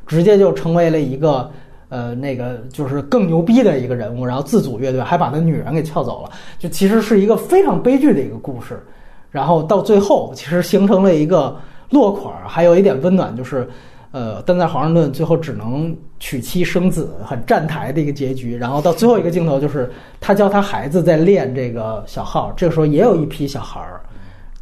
Speaker 3: 直接就成为了一个呃那个就是更牛逼的一个人物，然后自组乐队，还把那女人给撬走了。就其实是一个非常悲剧的一个故事。然后到最后，其实形成了一个落款，还有一点温暖，就是。呃，但在华盛顿最后只能娶妻生子，很站台的一个结局。然后到最后一个镜头，就是他教他孩子在练这个小号。这个时候也有一批小孩儿，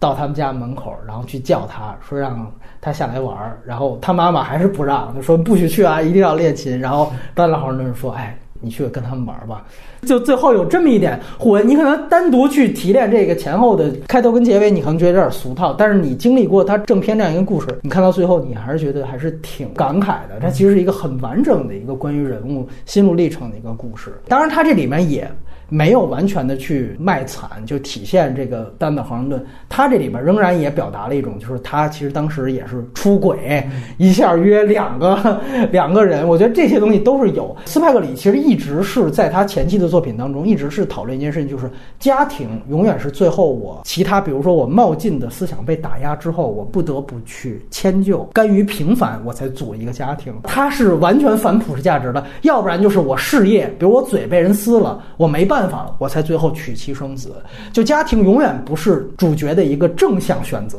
Speaker 3: 到他们家门口，然后去叫他说让他下来玩儿，然后他妈妈还是不让，就说不许去啊，一定要练琴。然后丹德华盛顿说：“哎，你去跟他们玩吧。”就最后有这么一点互文，你可能单独去提炼这个前后的开头跟结尾，你可能觉得有点俗套，但是你经历过他正片这样一个故事，你看到最后，你还是觉得还是挺感慨的。它其实是一个很完整的一个关于人物心路历程的一个故事。当然，它这里面也。没有完全的去卖惨，就体现这个丹德华盛顿，他这里边仍然也表达了一种，就是他其实当时也是出轨，一下约两个 [laughs] 两个人，我觉得这些东西都是有。斯派克里其实一直是在他前期的作品当中，一直是讨论一件事情，就是家庭永远是最后我其他，比如说我冒进的思想被打压之后，我不得不去迁就，甘于平凡，我才组一个家庭。他是完全反普世价值的，要不然就是我事业，比如我嘴被人撕了，我没办。办法了，我才最后娶妻生子。就家庭永远不是主角的一个正向选择，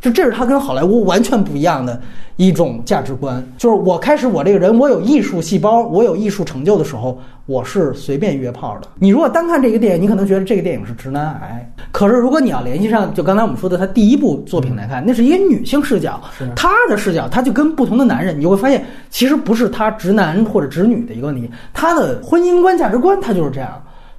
Speaker 3: 就这是他跟好莱坞完全不一样的一种价值观。就是我开始我这个人，我有艺术细胞，我有艺术成就的时候，我是随便约炮的。你如果单看这个电影，你可能觉得这个电影是直男癌。可是如果你要联系上，就刚才我们说的他第一部作品来看，那是一个女性视角，她的视角，她就跟不同的男人，你就会发现，其实不是他直男或者直女的一个问题，他的婚姻观、价值观，他就是这样。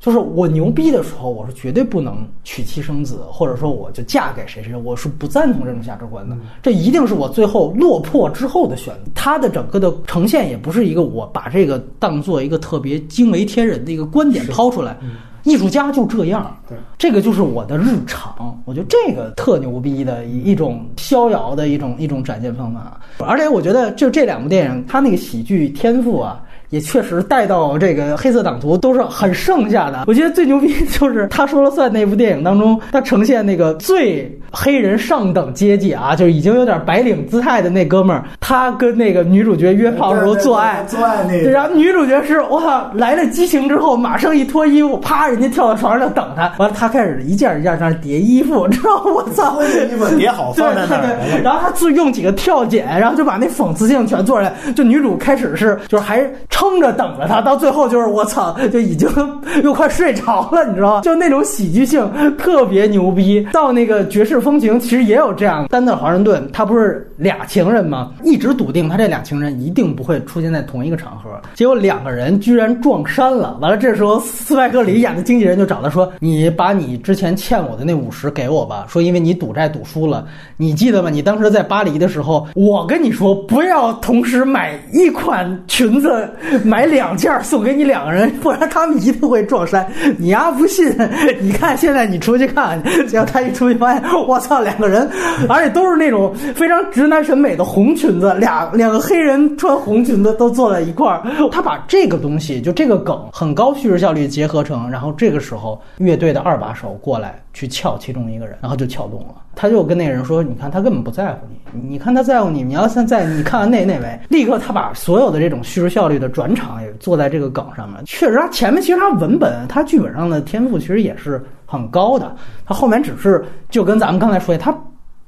Speaker 3: 就是我牛逼的时候，我是绝对不能娶妻生子，或者说我就嫁给谁谁，我是不赞同这种价值观的。这一定是我最后落魄之后的选择。他的整个的呈现也不是一个我把这个当做一个特别惊为天人的一个观点抛出来。艺术家就这样，
Speaker 1: 对，
Speaker 3: 这个就是我的日常。我觉得这个特牛逼的一一种逍遥的一种一种展现方法。而且我觉得就这两部电影，他那个喜剧天赋啊。也确实带到这个黑色党徒都是很剩下的。我觉得最牛逼就是他说了算那部电影当中，他呈现那个最黑人上等阶级啊，就已经有点白领姿态的那哥们儿，他跟那个女主角约炮的时候做爱，
Speaker 1: 做爱那个，
Speaker 3: 然后女主角是哇来了激情之后，马上一脱衣服，啪，人家跳到床上就等他，完了他开始一件一件在那叠衣服，知道我操，
Speaker 1: 衣服叠好放在那儿，
Speaker 3: 然后他自用几个跳剪，然后就把那讽刺性全做出来，就女主开始是就是还。撑着等着他，到最后就是我操，就已经 [laughs] 又快睡着了，你知道吗？就那种喜剧性特别牛逼。到那个绝世风情，其实也有这样。丹顿华盛顿他不是俩情人吗？一直笃定他这俩情人一定不会出现在同一个场合。结果两个人居然撞衫了。完了，这时候斯派克里演的经纪人就找他说：“你把你之前欠我的那五十给我吧。说因为你赌债赌输了，你记得吗？你当时在巴黎的时候，我跟你说不要同时买一款裙子。”买两件送给你两个人，不然他们一定会撞衫。你丫不信？你看现在你出去看，只要他一出去发现，我操，两个人，而且都是那种非常直男审美的红裙子，俩两个黑人穿红裙子都坐在一块儿。他把这个东西，就这个梗，很高叙事效率结合成，然后这个时候乐队的二把手过来去撬其中一个人，然后就撬动了。他就跟那个人说：“你看，他根本不在乎你。你看他在乎你。你要现在你看完那那位，立刻他把所有的这种叙事效率的转场也做在这个梗上面。确实，他前面其实他文本、他剧本上的天赋其实也是很高的。他后面只是就跟咱们刚才说的，他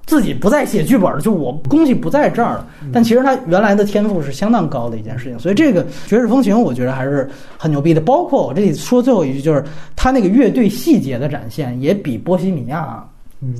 Speaker 3: 自己不再写剧本了，就我东西不在这儿了。但其实他原来的天赋是相当高的一件事情。所以这个《绝世风情》我觉得还是很牛逼的。包括我这里说最后一句，就是他那个乐队细节的展现也比《波西米亚》。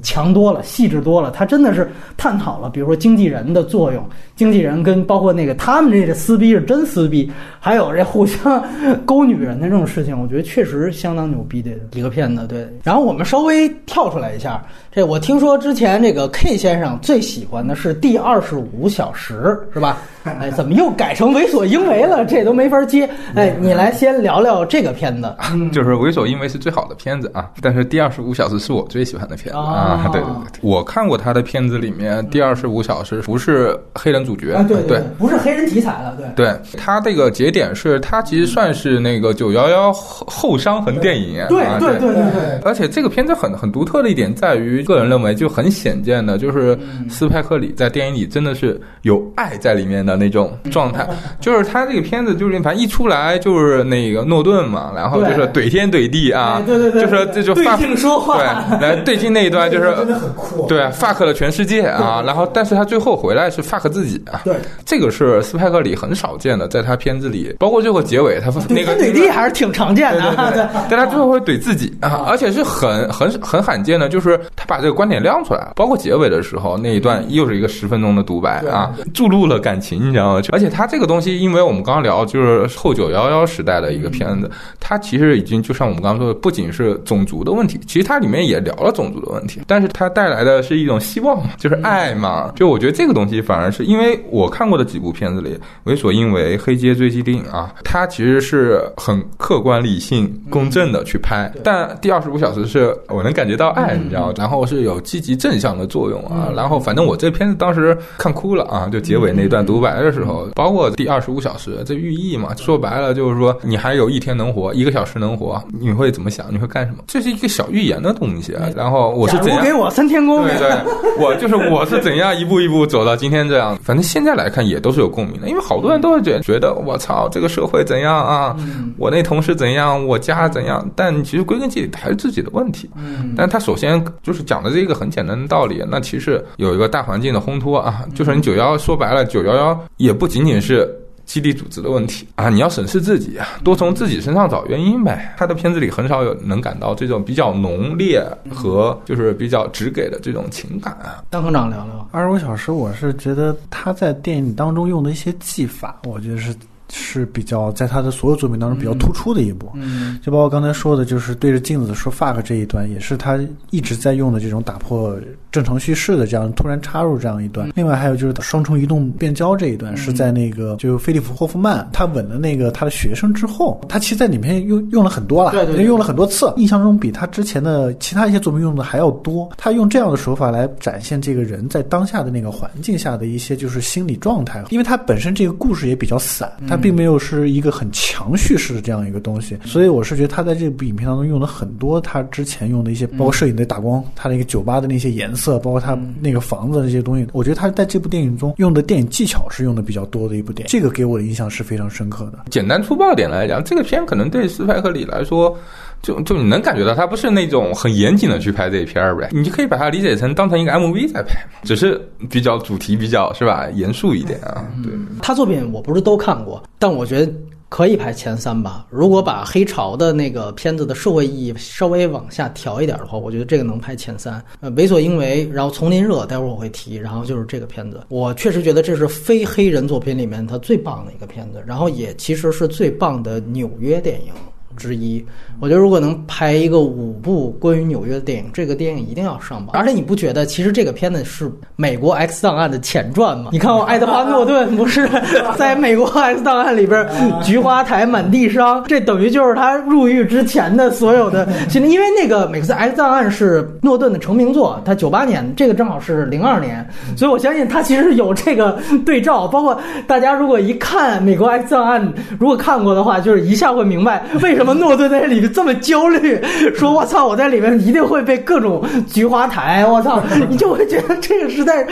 Speaker 3: 强多了，细致多了。他真的是探讨了，比如说经纪人的作用，经纪人跟包括那个他们这个撕逼是真撕逼，还有这互相 [laughs] 勾女人的这种事情，我觉得确实相当牛逼的一个片子。对，然后我们稍微跳出来一下，这我听说之前这个 K 先生最喜欢的是第二十五小时，是吧？哎，怎么又改成为所应为了？这都没法接。哎，你来先聊聊这个片子。[laughs]
Speaker 2: 就是为所应为是最好的片子啊，但是第二十五小时是我最喜欢的片子啊。对对对，我看过他的片子里面，第二十五小时不是黑人主角，
Speaker 3: 对
Speaker 2: 对，
Speaker 3: 不是黑人题材了，对。
Speaker 2: 对他这个节点是他其实算是那个九幺幺后伤痕电影。
Speaker 3: 对对对对对。
Speaker 2: 而且这个片子很很独特的一点在于，个人认为就很显见的，就是斯派克里在电影里真的是有爱在里面的。那种状态，[laughs] 就是他这个片子，就是反正一出来就是那个诺顿嘛，然后就是怼天怼地啊，
Speaker 3: 对对对，
Speaker 2: 就是这就
Speaker 3: 对镜说话，
Speaker 2: 对，来对镜那一段段就是
Speaker 1: 真的很酷，
Speaker 2: 对 fuck 了全世界啊，然后但是他最后回来是 fuck 自己啊，
Speaker 3: 对，
Speaker 2: 这个是斯派克里很少见的，在他片子里，包括最后结尾他那个
Speaker 3: 怼地还是挺常见的啊，对，
Speaker 2: 但他最后会怼自己啊，而且是很很很罕见的，就是他把这个观点亮出来，包括结尾的时候那一段又是一个十分钟的独白啊，注入了感情，你知道吗？而且他这个东西，因为我们刚刚聊就是后九幺幺时代的一个片子，他其实已经就像我们刚刚说的，不仅是种族的问题，其实它里面也聊了种族的问题，但是它带来的是一种希望嘛，就是爱嘛。就我觉得这个东西反而是因为我看过的几部片子里，《为所应为》《黑街追击令》啊，它其实是很客观、理性、公正的去拍，但第二十五小时是我能感觉到爱，你知道，然后是有积极正向的作用啊。然后反正我这片子当时看哭了啊，就结尾那段独白的时候，包括第二十五小时这寓意嘛，说白了就是说你还有一天能活，一个小时能活，你会怎么想？你会干什么？这是一个小预言的东西。然后我是怎样
Speaker 3: 给我三天功？
Speaker 2: 对对，我就是我是怎样一步一步走到今天这样。反正现在来看也都是有共鸣的，因为好多人都会觉觉得我操，这个社会怎样啊？我那同事怎样？我家怎样？但其实归根结底还是自己的问题。嗯，但他首先就是讲的这个很简单的道理，那其实有一个大环境的烘托啊，就是你九幺说白了，九幺幺也不仅仅是。基地组织的问题啊，你要审视自己啊，多从自己身上找原因呗。他的片子里很少有能感到这种比较浓烈和就是比较直给的这种情感。
Speaker 3: 邓科长聊聊
Speaker 1: 二十五小时，我是觉得他在电影当中用的一些技法，我觉得是。是比较在他的所有作品当中比较突出的一部，
Speaker 3: 嗯，
Speaker 1: 就包括刚才说的，就是对着镜子说 fuck 这一段，也是他一直在用的这种打破正常叙事的这样突然插入这样一段。另外还有就是双重移动变焦这一段，是在那个就菲利普霍夫曼他吻了那个他的学生之后，他其实在里面用用了很多了，
Speaker 3: 对对，
Speaker 1: 用了很多次，印象中比他之前的其他一些作品用的还要多。他用这样的手法来展现这个人在当下的那个环境下的一些就是心理状态，因为他本身这个故事也比较散，他。并没有是一个很强叙事的这样一个东西，所以我是觉得他在这部影片当中用了很多他之前用的一些，包括摄影的打光，他那个酒吧的那些颜色，包括他那个房子那些东西，我觉得他在这部电影中用的电影技巧是用的比较多的一部电影，这个给我的印象是非常深刻的。
Speaker 2: 简单粗暴点来讲，这个片可能对斯派克里来说。就就你能感觉到他不是那种很严谨的去拍这一片儿呗，你就可以把它理解成当成一个 MV 在拍，只是比较主题比较是吧严肃一点啊。对，
Speaker 3: 他作品我不是都看过，但我觉得可以排前三吧。如果把黑潮的那个片子的社会意义稍微往下调一点的话，我觉得这个能排前三。呃，为所应为，然后丛林热，待会儿我会提，然后就是这个片子，我确实觉得这是非黑人作品里面他最棒的一个片子，然后也其实是最棒的纽约电影。之一，我觉得如果能拍一个五部关于纽约的电影，这个电影一定要上榜。而且你不觉得其实这个片子是美国 X 档案的前传吗？你看，我 [laughs] 爱德华诺顿不是 [laughs] 在美国 X 档案里边菊花台满地伤，这等于就是他入狱之前的所有的。[laughs] 其实因为那个美克斯 X 档案是诺顿的成名作，他九八年，这个正好是零二年，所以我相信他其实有这个对照。包括大家如果一看美国 X 档案，如果看过的话，就是一下会明白为什么。么诺顿在里面这么焦虑，说我操，我在里面一定会被各种菊花台，我操，你就会觉得这个实在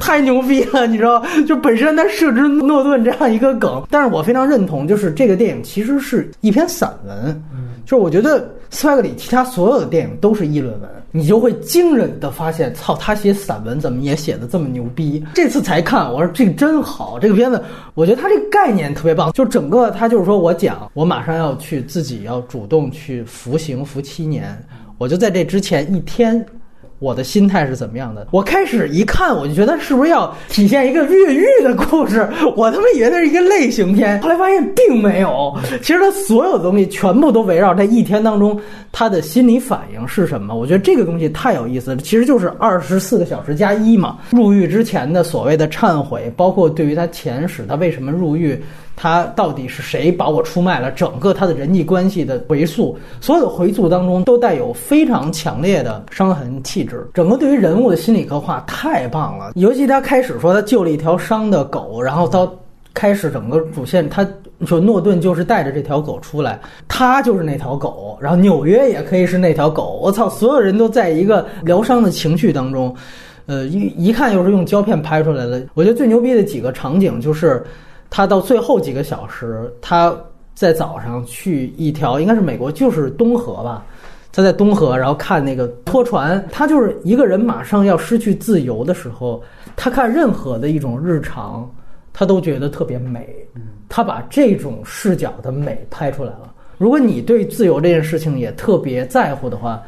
Speaker 3: 太牛逼了，你知道？就本身他设置诺顿这样一个梗，但是我非常认同，就是这个电影其实是一篇散文，就是我觉得斯派克里其他所有的电影都是议论文。你就会惊人的发现，操，他写散文怎么也写的这么牛逼？这次才看，我说这个真好，这个片子，我觉得他这个概念特别棒，就整个他就是说我讲，我马上要去自己要主动去服刑服七年，我就在这之前一天。我的心态是怎么样的？我开始一看，我就觉得是不是要体现一个越狱的故事？我他妈以为那是一个类型片，后来发现并没有。其实他所有的东西全部都围绕在一天当中他的心理反应是什么？我觉得这个东西太有意思了。其实就是二十四个小时加一嘛。入狱之前的所谓的忏悔，包括对于他前史，他为什么入狱？他到底是谁把我出卖了？整个他的人际关系的回溯，所有的回溯当中都带有非常强烈的伤痕气质。整个对于人物的心理刻画太棒了。尤其他开始说他救了一条伤的狗，然后到开始整个主线，他说诺顿就是带着这条狗出来，他就是那条狗，然后纽约也可以是那条狗。我操，所有人都在一个疗伤的情绪当中，呃，一一看又是用胶片拍出来的。我觉得最牛逼的几个场景就是。他到最后几个小时，他在早上去一条应该是美国就是东河吧，他在东河，然后看那个拖船，他就是一个人马上要失去自由的时候，他看任何的一种日常，他都觉得特别美。他把这种视角的美拍出来了。如果你对自由这件事情也特别在乎的话，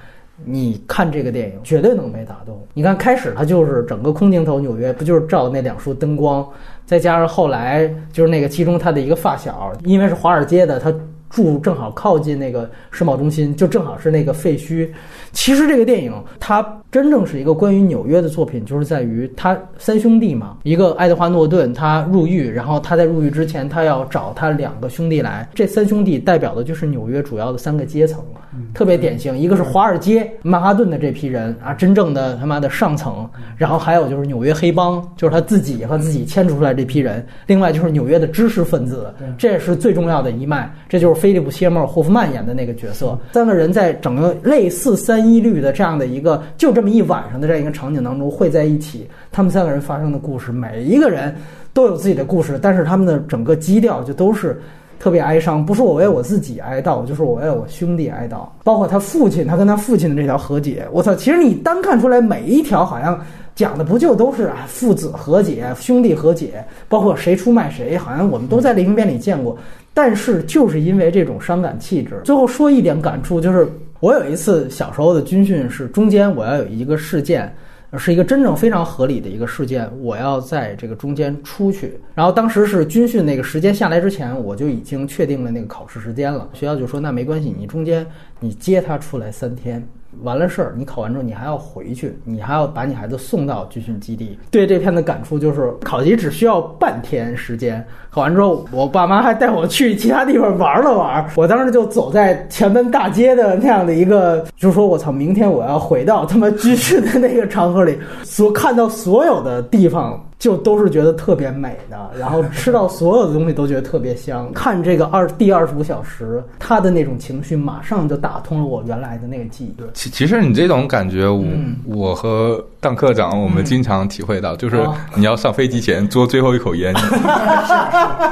Speaker 3: 你看这个电影绝对能被打动。你看开始它就是整个空镜头，纽约不就是照那两束灯光，再加上后来就是那个其中他的一个发小，因为是华尔街的，他。住正好靠近那个世贸中心，就正好是那个废墟。其实这个电影它真正是一个关于纽约的作品，就是在于他三兄弟嘛，一个爱德华诺顿他入狱，然后他在入狱之前他要找他两个兄弟来，这三兄弟代表的就是纽约主要的三个阶层，特别典型，一个是华尔街曼哈顿的这批人啊，真正的他妈的上层，然后还有就是纽约黑帮，就是他自己和自己牵扯出来这批人，另外就是纽约的知识分子，这也是最重要的一脉，这就是。菲利普·谢默霍夫曼演的那个角色，三个人在整个类似三一律的这样的一个就这么一晚上的这样一个场景当中会在一起，他们三个人发生的故事，每一个人都有自己的故事，但是他们的整个基调就都是特别哀伤，不是我为我自己哀悼，就是我为我兄弟哀悼。包括他父亲，他跟他父亲的这条和解，我操，其实你单看出来每一条好像讲的不就都是啊父子和解、兄弟和解，包括谁出卖谁，好像我们都在类型片里见过。但是就是因为这种伤感气质，最后说一点感触，就是我有一次小时候的军训是中间我要有一个事件，是一个真正非常合理的一个事件，我要在这个中间出去。然后当时是军训那个时间下来之前，我就已经确定了那个考试时间了。学校就说那没关系，你中间你接他出来三天。完了事儿，你考完之后你还要回去，你还要把你孩子送到军训基地。对这片的感触就是，考级只需要半天时间，考完之后，我爸妈还带我去其他地方玩了玩。我当时就走在前门大街的那样的一个，就说我操，明天我要回到他妈军训的那个场合里，所看到所有的地方。就都是觉得特别美的，然后吃到所有的东西都觉得特别香。看这个二第二十五小时，他的那种情绪马上就打通了我原来的那个记忆。
Speaker 2: 其其实你这种感觉，我我和邓科长我们经常体会到，就是你要上飞机前嘬最后一口烟。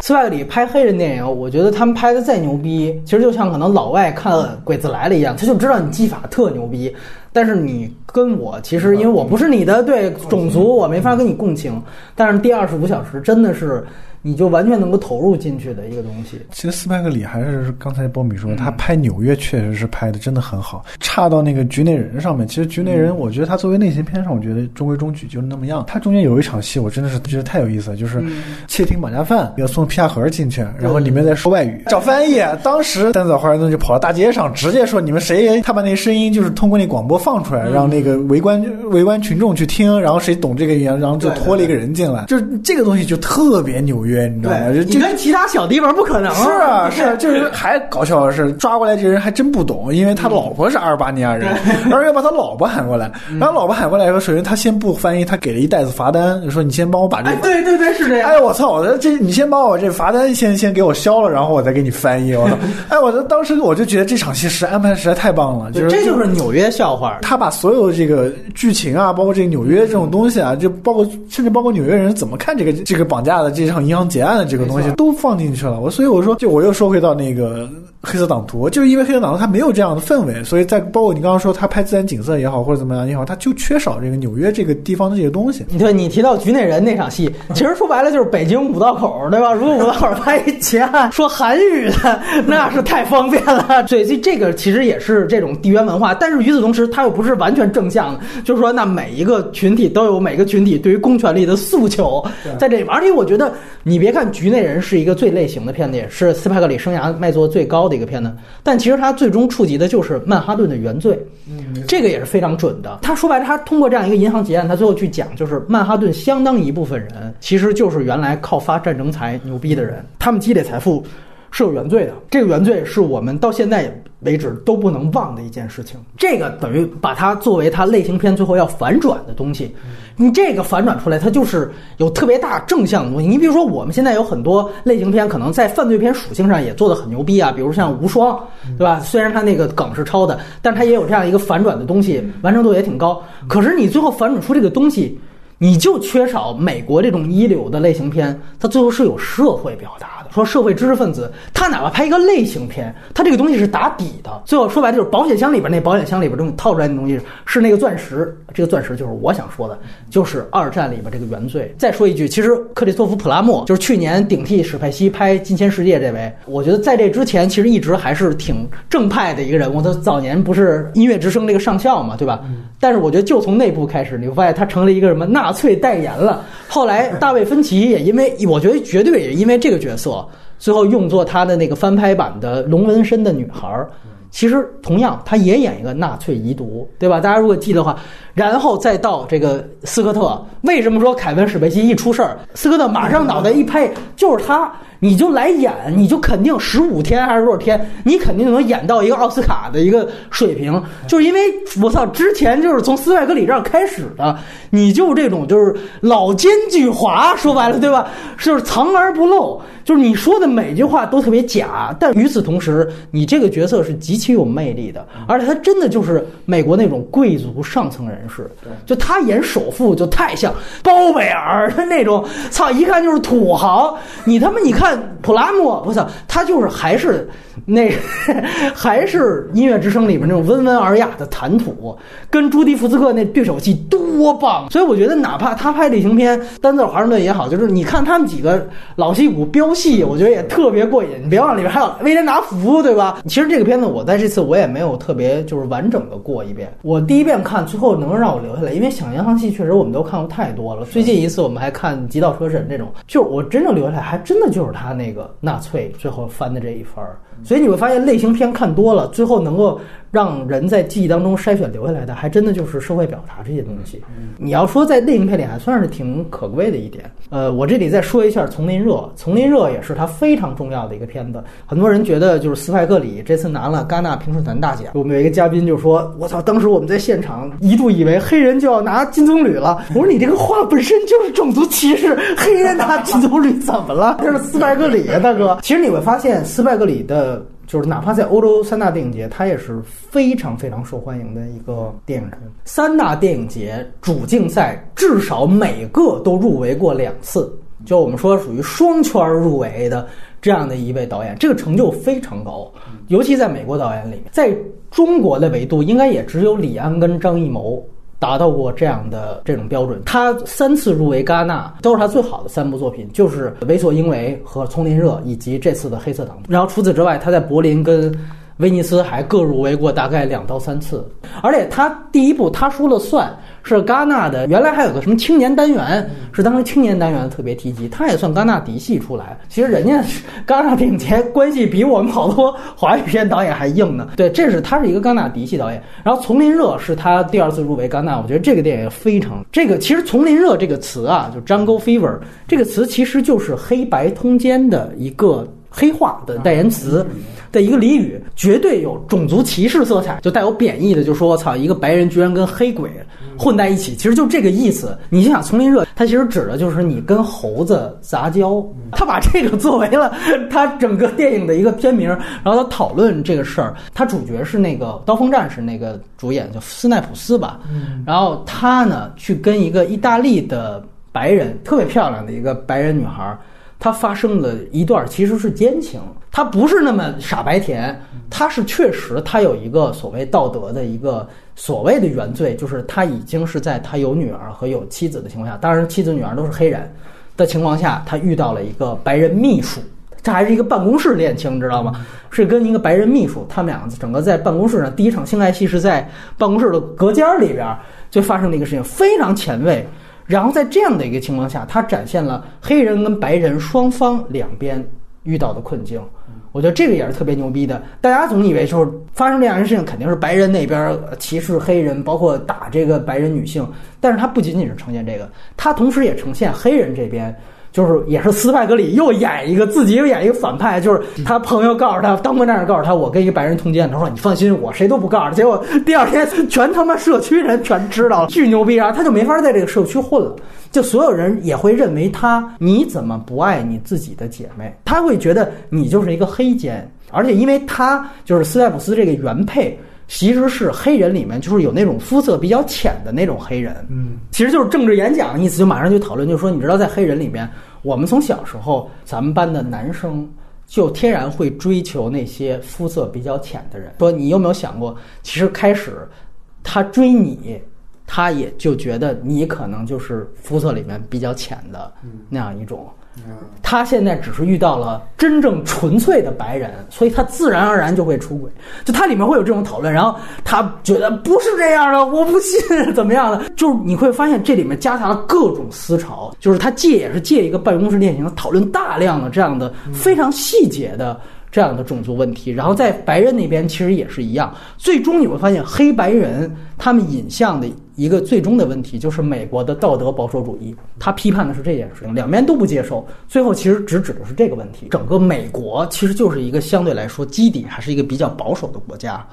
Speaker 3: 斯派克里拍黑人电影，我觉得他们拍的再牛逼，其实就像可能老外看《鬼子来了》一样，他就知道你技法特牛逼。但是你跟我其实，因为我不是你的对种族，我没法跟你共情。但是第二十五小时真的是。你就完全能够投入进去的一个东西。
Speaker 1: 其实斯派克里还是刚才波米说，他拍纽约确实是拍的真的很好。差到那个局内人上面，其实局内人，我觉得他作为类型片上，我觉得中规中矩，就是那么样。他中间有一场戏，我真的是觉得太有意思了，就是窃听绑架犯要送皮夹盒进去，然后里面在说外语，找翻译。当时丹泽华盛顿就跑到大街上，直接说：“你们谁？”他把那声音就是通过那广播放出来，让那个围观围观群众去听，然后谁懂这个语言，然后就拖了一个人进来。就是这个东西就特别纽约。你知道吗？
Speaker 3: 你跟其他小地方不可能。
Speaker 1: 是啊，是，就是还搞笑的是，抓过来这人还真不懂，因为他老婆是阿尔巴尼亚人，[laughs] 然后要把他老婆喊过来，然后老婆喊过来以后，首先他先不翻译，他给了一袋子罚单，就说你先帮我把这。
Speaker 3: 对对对，是这样。
Speaker 1: 哎我操！我说这你先把我这罚单先先给我消了，然后我再给你翻译。我操！[laughs] 哎，我当时我就觉得这场戏实安排的实在太棒了，就是
Speaker 3: 这就是纽约笑话。
Speaker 1: 他把所有这个剧情啊，包括这个纽约这种东西啊，就包括甚至包括纽约人怎么看这个这个绑架的这场银行劫案的这个东西都放进去了，我所以我说，就我又说回到那个黑色党徒，就是因为黑色党徒它没有这样的氛围，所以在包括你刚刚说他拍自然景色也好，或者怎么样也好，他就缺少这个纽约这个地方的这些东西。
Speaker 3: 对你提到局内人那场戏，其实说白了就是北京五道口，对吧？如果五道口拍一劫案说韩语的，那是太方便了。所以这个其实也是这种地缘文化，但是与此同时，它又不是完全正向的，就是说那每一个群体都有每个群体对于公权力的诉求在这里，而且我觉得你别看局内人是一个最类型的片子，也是斯派克里生涯卖座最高的一个片子。但其实他最终触及的就是曼哈顿的原罪，这个也是非常准的。他说白了，他通过这样一个银行劫案，他最后去讲，就是曼哈顿相当一部分人其实就是原来靠发战争财牛逼的人，他们积累财富是有原罪的。这个原罪是我们到现在为止都不能忘的一件事情。这个等于把它作为它类型片最后要反转的东西。你这个反转出来，它就是有特别大正向的东西。你比如说，我们现在有很多类型片，可能在犯罪片属性上也做的很牛逼啊，比如像《无双》，对吧？虽然它那个梗是抄的，但它也有这样一个反转的东西，完成度也挺高。可是你最后反转出这个东西。你就缺少美国这种一流的类型片，它最后是有社会表达的。说社会知识分子，他哪怕拍一个类型片，他这个东西是打底的。最后说白了就是保险箱里边那保险箱里边东西套出来的东西是那个钻石，这个钻石就是我想说的，就是二战里边这个原罪。再说一句，其实克里斯托弗普拉默就是去年顶替史派西拍《金钱世界》这位，我觉得在这之前其实一直还是挺正派的一个人物。他早年不是音乐之声那个上校嘛，对吧？但是我觉得就从那部开始，你会发现他成了一个什么纳粹代言了。后来大卫芬奇也因为我觉得绝对也因为这个角色。最后用作他的那个翻拍版的《龙纹身的女孩儿》，其实同样，他也演一个纳粹遗毒，对吧？大家如果记得话，然后再到这个斯科特，为什么说凯文史贝西一出事儿，斯科特马上脑袋一拍，就是他。你就来演，你就肯定十五天还是多少天，你肯定能演到一个奥斯卡的一个水平。就是因为我操，之前就是从斯派克里这儿开始的，你就这种就是老奸巨猾，说白了对吧？就是藏而不露，就是你说的每句话都特别假，但与此同时，你这个角色是极其有魅力的，而且他真的就是美国那种贵族上层人士。就他演首富就太像包贝尔的那种，操，一看就是土豪。你他妈你看。普拉莫，我操，他就是还是那，[laughs] 还是音乐之声里面那种温文尔雅的谈吐，跟朱迪福斯克那对手戏多棒！所以我觉得，哪怕他拍类型片《丹泽尔华盛顿》也好，就是你看他们几个老戏骨飙戏，我觉得也特别过瘾。你别忘了里边还有威廉达福，对吧？其实这个片子我在这次我也没有特别就是完整的过一遍。我第一遍看，最后能让我留下来，因为想银行戏确实我们都看过太多了。最近一次我们还看《极道车神》这种，就是我真正留下来，还真的就是他。他那个纳粹最后翻的这一番。所以你会发现，类型片看多了，最后能够让人在记忆当中筛选留下来的，还真的就是社会表达这些东西。你要说在类型片里还算是挺可贵的一点。呃，我这里再说一下《丛林热》，《丛林热》也是他非常重要的一个片子。很多人觉得就是斯派克里这次拿了戛纳评审团大奖，我们有一个嘉宾就说：“我操，当时我们在现场一度以为黑人就要拿金棕榈了。”我说：“你这个话本身就是种族歧视，黑人拿金棕榈怎么了？这是斯派克里啊，大哥。”其实你会发现斯派克里的。就是哪怕在欧洲三大电影节，它也是非常非常受欢迎的一个电影人。三大电影节主竞赛至少每个都入围过两次，就我们说属于双圈入围的这样的一位导演，这个成就非常高。尤其在美国导演里面，在中国的维度，应该也只有李安跟张艺谋。达到过这样的这种标准，他三次入围戛纳都是他最好的三部作品，就是《为所应为》和《丛林热》以及这次的《黑色党》。然后除此之外，他在柏林跟。威尼斯还各入围过大概两到三次，而且他第一部他说了算是戛纳的，原来还有个什么青年单元，是当时青年单元特别提及，他也算戛纳嫡系出来。其实人家戛纳电影节关系比我们好多华语片导演还硬呢。对，这是他是一个戛纳嫡系导演。然后《丛林热》是他第二次入围戛纳，我觉得这个电影非常这个。其实“丛林热”这个词啊，就 “Jungle Fever” 这个词其实就是黑白通奸的一个。黑化的代言词的一个俚语，绝对有种族歧视色彩，就带有贬义的，就说我操，一个白人居然跟黑鬼混在一起，其实就这个意思。你就想《丛林热》，它其实指的就是你跟猴子杂交。他把这个作为了他整个电影的一个片名，然后他讨论这个事儿。他主角是那个《刀锋战士》那个主演叫斯奈普斯吧，然后他呢去跟一个意大利的白人，特别漂亮的一个白人女孩。他发生的一段其实是奸情，他不是那么傻白甜，他是确实他有一个所谓道德的一个所谓的原罪，就是他已经是在他有女儿和有妻子的情况下，当然妻子女儿都是黑人的情况下，他遇到了一个白人秘书，这还是一个办公室恋情，知道吗？是跟一个白人秘书，他们俩整个在办公室上第一场性爱戏是在办公室的隔间里边就发生的一个事情，非常前卫。然后在这样的一个情况下，它展现了黑人跟白人双方两边遇到的困境。我觉得这个也是特别牛逼的。大家总以为就是发生这样的事情，肯定是白人那边歧视黑人，包括打这个白人女性。但是它不仅仅是呈现这个，它同时也呈现黑人这边。就是也是斯派格里又演一个自己又演一个反派，就是他朋友告诉他，当面那儿告诉他，我跟一个白人通奸。他说你放心，我谁都不告诉。结果第二天全他妈社区人全知道了，巨牛逼啊！他就没法在这个社区混了，就所有人也会认为他你怎么不爱你自己的姐妹？他会觉得你就是一个黑奸，而且因为他就是斯泰普斯这个原配。其实是黑人里面就是有那种肤色比较浅的那种黑人，
Speaker 1: 嗯，
Speaker 3: 其实就是政治演讲，意思就马上就讨论，就说你知道在黑人里面，我们从小时候咱们班的男生就天然会追求那些肤色比较浅的人。说你有没有想过，其实开始他追你，他也就觉得你可能就是肤色里面比较浅的那样一种。他现在只是遇到了真正纯粹的白人，所以他自然而然就会出轨。就他里面会有这种讨论，然后他觉得不是这样的，我不信，怎么样的？就是你会发现这里面夹杂了各种思潮，就是他借也是借一个办公室恋情讨论大量的这样的非常细节的。这样的种族问题，然后在白人那边其实也是一样。最终你会发现，黑白人他们引向的一个最终的问题，就是美国的道德保守主义。他批判的是这件事情，两边都不接受。最后其实只指的是这个问题。整个美国其实就是一个相对来说基底还是一个比较保守的国家，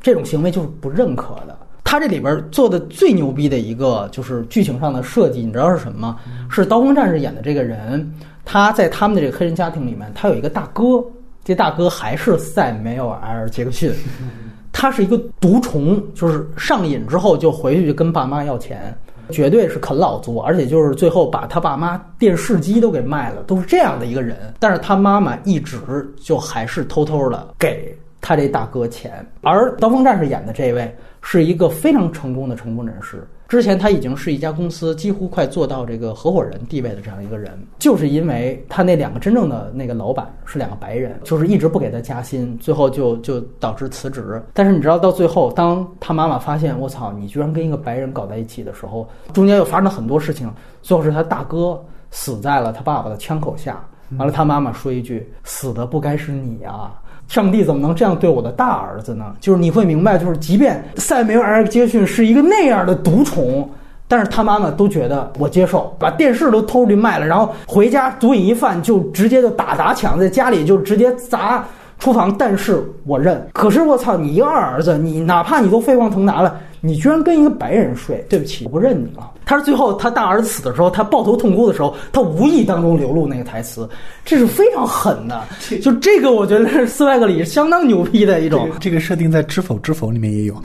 Speaker 3: 这种行为就是不认可的。他这里边做的最牛逼的一个就是剧情上的设计，你知道是什么吗？是《刀锋战士》演的这个人，他在他们的这个黑人家庭里面，他有一个大哥。这大哥还是塞梅尔杰克逊，[laughs] 他是一个毒虫，就是上瘾之后就回去跟爸妈要钱，绝对是啃老族，而且就是最后把他爸妈电视机都给卖了，都是这样的一个人。但是他妈妈一直就还是偷偷的给他这大哥钱，而《刀锋战士》演的这位是一个非常成功的成功人士。之前他已经是一家公司几乎快做到这个合伙人地位的这样一个人，就是因为他那两个真正的那个老板是两个白人，就是一直不给他加薪，最后就就导致辞职。但是你知道到最后，当他妈妈发现我操，你居然跟一个白人搞在一起的时候，中间又发生了很多事情，最后是他大哥死在了他爸爸的枪口下，完了他妈妈说一句：“死的不该是你啊。”上帝怎么能这样对我的大儿子呢？就是你会明白，就是即便塞缪尔·杰逊是一个那样的独宠，但是他妈妈都觉得我接受，把电视都偷出去卖了，然后回家毒瘾一犯就直接就打砸抢，在家里就直接砸厨房。但是我认，可是我操，你一个二儿子，你哪怕你都飞黄腾达了。你居然跟一个白人睡？对不起，我不认你了。他是最后他大儿子死的时候，他抱头痛哭的时候，他无意当中流露那个台词，这是非常狠的。就这个，我觉得是斯派克里相当牛逼的一种。
Speaker 1: 这个设定在《知否知否》里面也有。[laughs]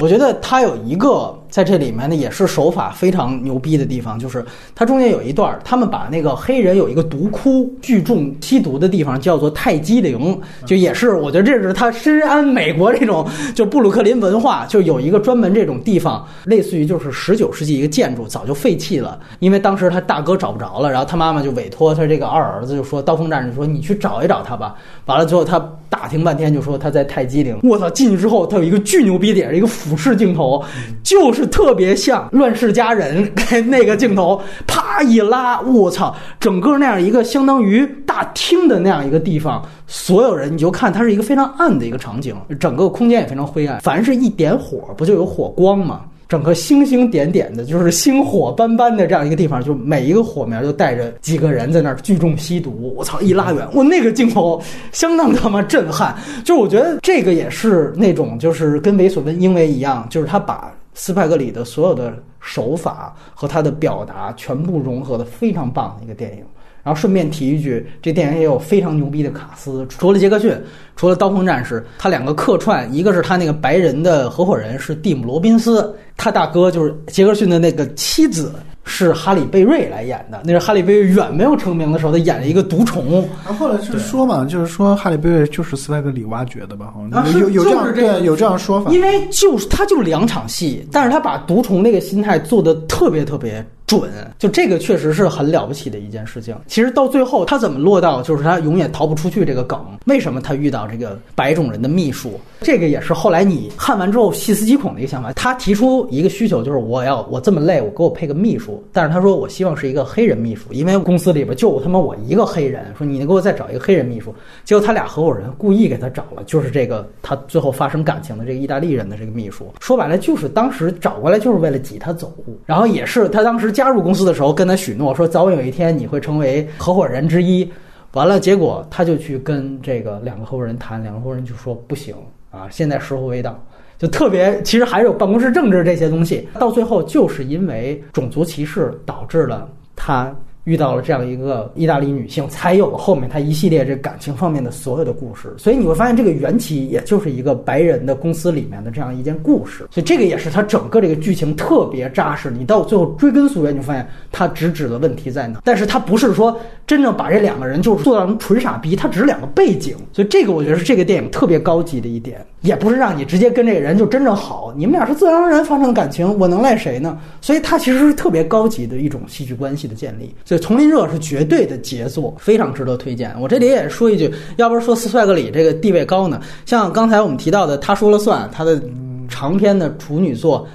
Speaker 3: 我觉得他有一个在这里面呢，也是手法非常牛逼的地方，就是他中间有一段，他们把那个黑人有一个毒窟聚众吸毒的地方叫做泰姬陵，就也是我觉得这是他深谙美国这种。就布鲁克林文化，就有一个专门这种地方，类似于就是十九世纪一个建筑，早就废弃了。因为当时他大哥找不着了，然后他妈妈就委托他这个二儿子，就说刀锋战士说你去找一找他吧。完了之后他打听半天，就说他在泰姬陵。我操，进去之后他有一个巨牛逼点，一个俯视镜头，就是特别像《乱世佳人》[laughs] 那个镜头，啪一拉，我操，整个那样一个相当于大厅的那样一个地方。所有人，你就看它是一个非常暗的一个场景，整个空间也非常灰暗。凡是一点火，不就有火光吗？整个星星点点的，就是星火斑斑的这样一个地方，就每一个火苗就带着几个人在那儿聚众吸毒。我操！一拉远，我那个镜头相当他妈震撼。就是我觉得这个也是那种，就是跟维索温英维一样，就是他把斯派格里的所有的手法和他的表达全部融合的非常棒的一个电影。然后顺便提一句，这电影也有非常牛逼的卡斯，除了杰克逊，除了刀锋战士，他两个客串，一个是他那个白人的合伙人是蒂姆罗宾斯，他大哥就是杰克逊的那个妻子是哈里贝瑞来演的，那是哈里贝瑞远没有成名的时候，他演了一个毒虫。
Speaker 1: 然后后来是说嘛，就是说哈里贝瑞就是斯派克里挖掘的吧？有有有这样对有这样说法，
Speaker 3: 因为就是他就两场戏，但是他把毒虫那个心态做的特别特别。准，就这个确实是很了不起的一件事情。其实到最后，他怎么落到就是他永远逃不出去这个梗？为什么他遇到这个白种人的秘书？这个也是后来你看完之后细思极恐的一个想法。他提出一个需求，就是我要我这么累，我给我配个秘书。但是他说我希望是一个黑人秘书，因为公司里边就他妈我一个黑人。说你能给我再找一个黑人秘书？结果他俩合伙人故意给他找了，就是这个他最后发生感情的这个意大利人的这个秘书。说白了就是当时找过来就是为了挤他走，然后也是他当时。加入公司的时候，跟他许诺说，早晚有一天你会成为合伙人之一。完了，结果他就去跟这个两个合伙人谈，两个合伙人就说不行啊，现在时候未到，特别其实还是有办公室政治这些东西。到最后，就是因为种族歧视导致了他遇到了这样一个意大利女性，才有了后面他一系列这感情方面的所有的故事。所以你会发现，这个缘起也就是一个白人的公司里面的这样一件故事。所以这个也是他整个这个剧情特别扎实。你到最后追根溯源，你就发现他直指的问题在哪。但是他不是说真正把这两个人就是做到纯傻逼，他只是两个背景。所以这个我觉得是这个电影特别高级的一点，也不是让你直接跟这个人就真正好，你们俩是自然而然发生的感情，我能赖谁呢？所以它其实是特别高级的一种戏剧关系的建立。《丛林热》是绝对的杰作，非常值得推荐。我这里也说一句，要不是说斯帅格里这个地位高呢，像刚才我们提到的，他说了算，他的长篇的处女作。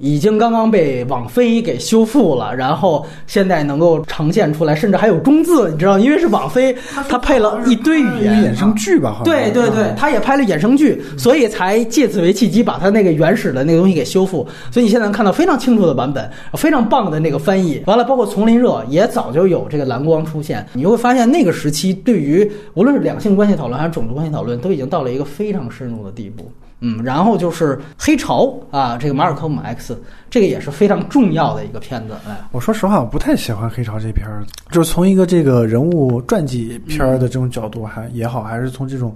Speaker 3: 已经刚刚被网飞给修复了，然后现在能够呈现出来，甚至还有中字，你知道，因为是网飞，他配了一堆语言，
Speaker 1: 衍生剧吧？好像
Speaker 3: 对对对，他也拍了衍生剧，所以才借此为契机把他那个原始的那个东西给修复。所以你现在能看到非常清楚的版本，非常棒的那个翻译。完了，包括《丛林热》也早就有这个蓝光出现，你会发现那个时期对于无论是两性关系讨论还是种族关系讨论，都已经到了一个非常深入的地步。嗯，然后就是黑潮啊，这个马尔科姆 X，这个也是非常重要的一个片子。哎，
Speaker 1: 我说实话，我不太喜欢黑潮这片儿，就是从一个这个人物传记片儿的这种角度还也好，还是从这种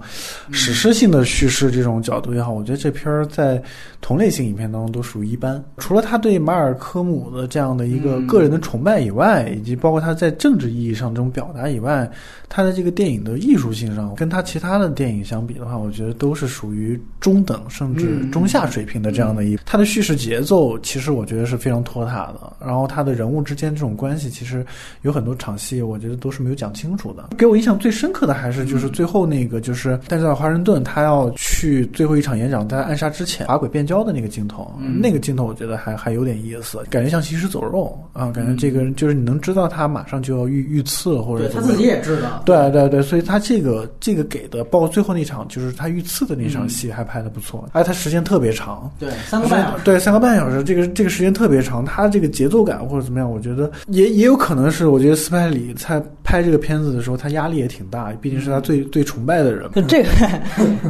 Speaker 1: 史诗性的叙事这种角度也好，我觉得这片儿在同类型影片当中都属于一般。除了他对马尔科姆的这样的一个个人的崇拜以外，以及包括他在政治意义上这种表达以外，他的这个电影的艺术性上，跟他其他的电影相比的话，我觉得都是属于中等。甚至中下水平的这样的一，他的叙事节奏其实我觉得是非常拖沓的。然后他的人物之间这种关系，其实有很多场戏，我觉得都是没有讲清楚的。给我印象最深刻的还是就是最后那个，就是戴泽尔华盛顿他要去最后一场演讲，在暗杀之前，法轨变焦的那个镜头，那个镜头我觉得还还有点意思，感觉像行尸走肉啊，感觉这个人就是你能知道他马上就要遇遇刺或者
Speaker 3: 他自己也知道，
Speaker 1: 对对对，所以他这个这个给的，包括最后那场就是他遇刺的那场戏还拍的不错。哎，他时间特别长，
Speaker 3: 对，三个半小时，
Speaker 1: 对，三个半小时，这个这个时间特别长，他这个节奏感或者怎么样，我觉得也也有可能是，我觉得斯派里在拍这个片子的时候，他压力也挺大，毕竟是他最最崇拜的人。[laughs]
Speaker 3: 这个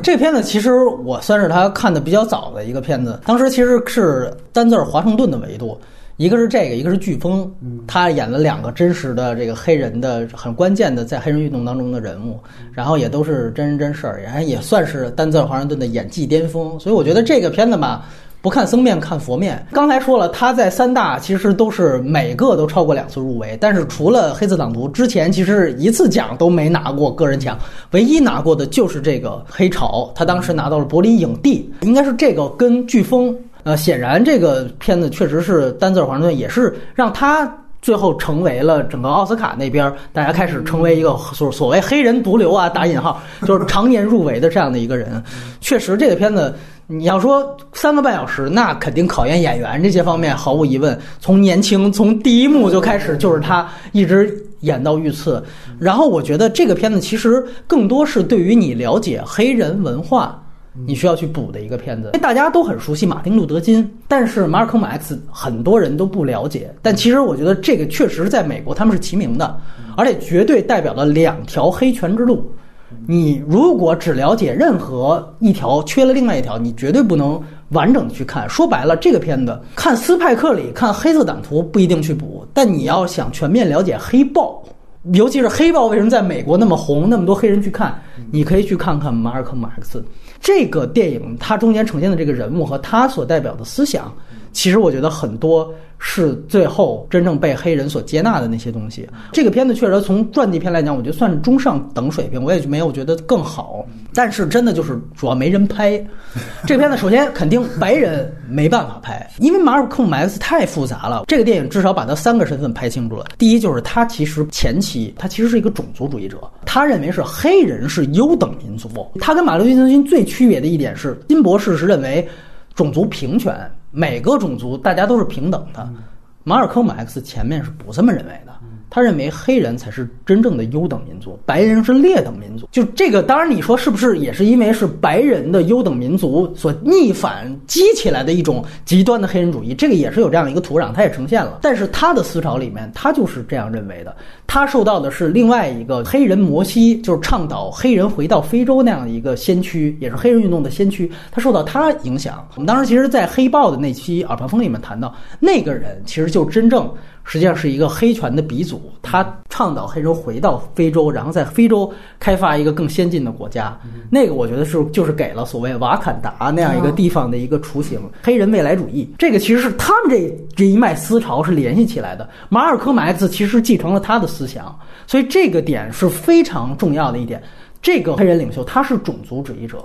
Speaker 3: 这个片子其实我算是他看的比较早的一个片子，当时其实是丹泽尔华盛顿的维度。一个是这个，一个是飓风，他演了两个真实的这个黑人的很关键的在黑人运动当中的人物，然后也都是真人真事儿，然后也算是丹泽尔华盛顿的演技巅峰。所以我觉得这个片子吧，不看僧面看佛面。刚才说了，他在三大其实都是每个都超过两次入围，但是除了黑色党徒之前，其实一次奖都没拿过个人奖，唯一拿过的就是这个黑潮，他当时拿到了柏林影帝，应该是这个跟飓风。呃，显然这个片子确实是单字儿华盛顿，也是让他最后成为了整个奥斯卡那边大家开始成为一个所所谓黑人毒瘤啊，打引号，就是常年入围的这样的一个人。确实，这个片子你要说三个半小时，那肯定考验演员这些方面，毫无疑问。从年轻，从第一幕就开始，就是他一直演到遇刺。然后我觉得这个片子其实更多是对于你了解黑人文化。你需要去补的一个片子，因为大家都很熟悉马丁·路德·金，但是马尔科姆 X 很多人都不了解。但其实我觉得这个确实在美国他们是齐名的，而且绝对代表了两条黑权之路。你如果只了解任何一条，缺了另外一条，你绝对不能完整的去看。说白了，这个片子看斯派克里、看黑色党徒不一定去补，但你要想全面了解黑豹，尤其是黑豹为什么在美国那么红，那么多黑人去看，你可以去看看马尔科姆 X。这个电影它中间呈现的这个人物和他所代表的思想，其实我觉得很多。是最后真正被黑人所接纳的那些东西。这个片子确实从传记片来讲，我觉得算是中上等水平，我也没有觉得更好。但是真的就是主要没人拍。[laughs] 这个片子首先肯定白人没办法拍，因为马尔科姆 X 太复杂了。这个电影至少把他三个身份拍清楚了。第一就是他其实前期他其实是一个种族主义者，他认为是黑人是优等民族。他跟马丁路德金最区别的一点是，金博士是认为种族平权。每个种族大家都是平等的，马尔科姆 X 前面是不这么认为的。他认为黑人才是真正的优等民族，白人是劣等民族。就这个，当然你说是不是也是因为是白人的优等民族所逆反激起来的一种极端的黑人主义？这个也是有这样一个土壤，它也呈现了。但是他的思潮里面，他就是这样认为的。他受到的是另外一个黑人摩西，就是倡导黑人回到非洲那样的一个先驱，也是黑人运动的先驱。他受到他影响。我们当时其实，在黑豹的那期耳旁风里面谈到，那个人其实就真正。实际上是一个黑拳的鼻祖，他倡导黑人回到非洲，然后在非洲开发一个更先进的国家。那个我觉得是就是给了所谓瓦坎达那样一个地方的一个雏形，黑人未来主义。这个其实是他们这这一脉思潮是联系起来的。马尔科马克思其实继承了他的思想，所以这个点是非常重要的一点。这个黑人领袖他是种族主义者。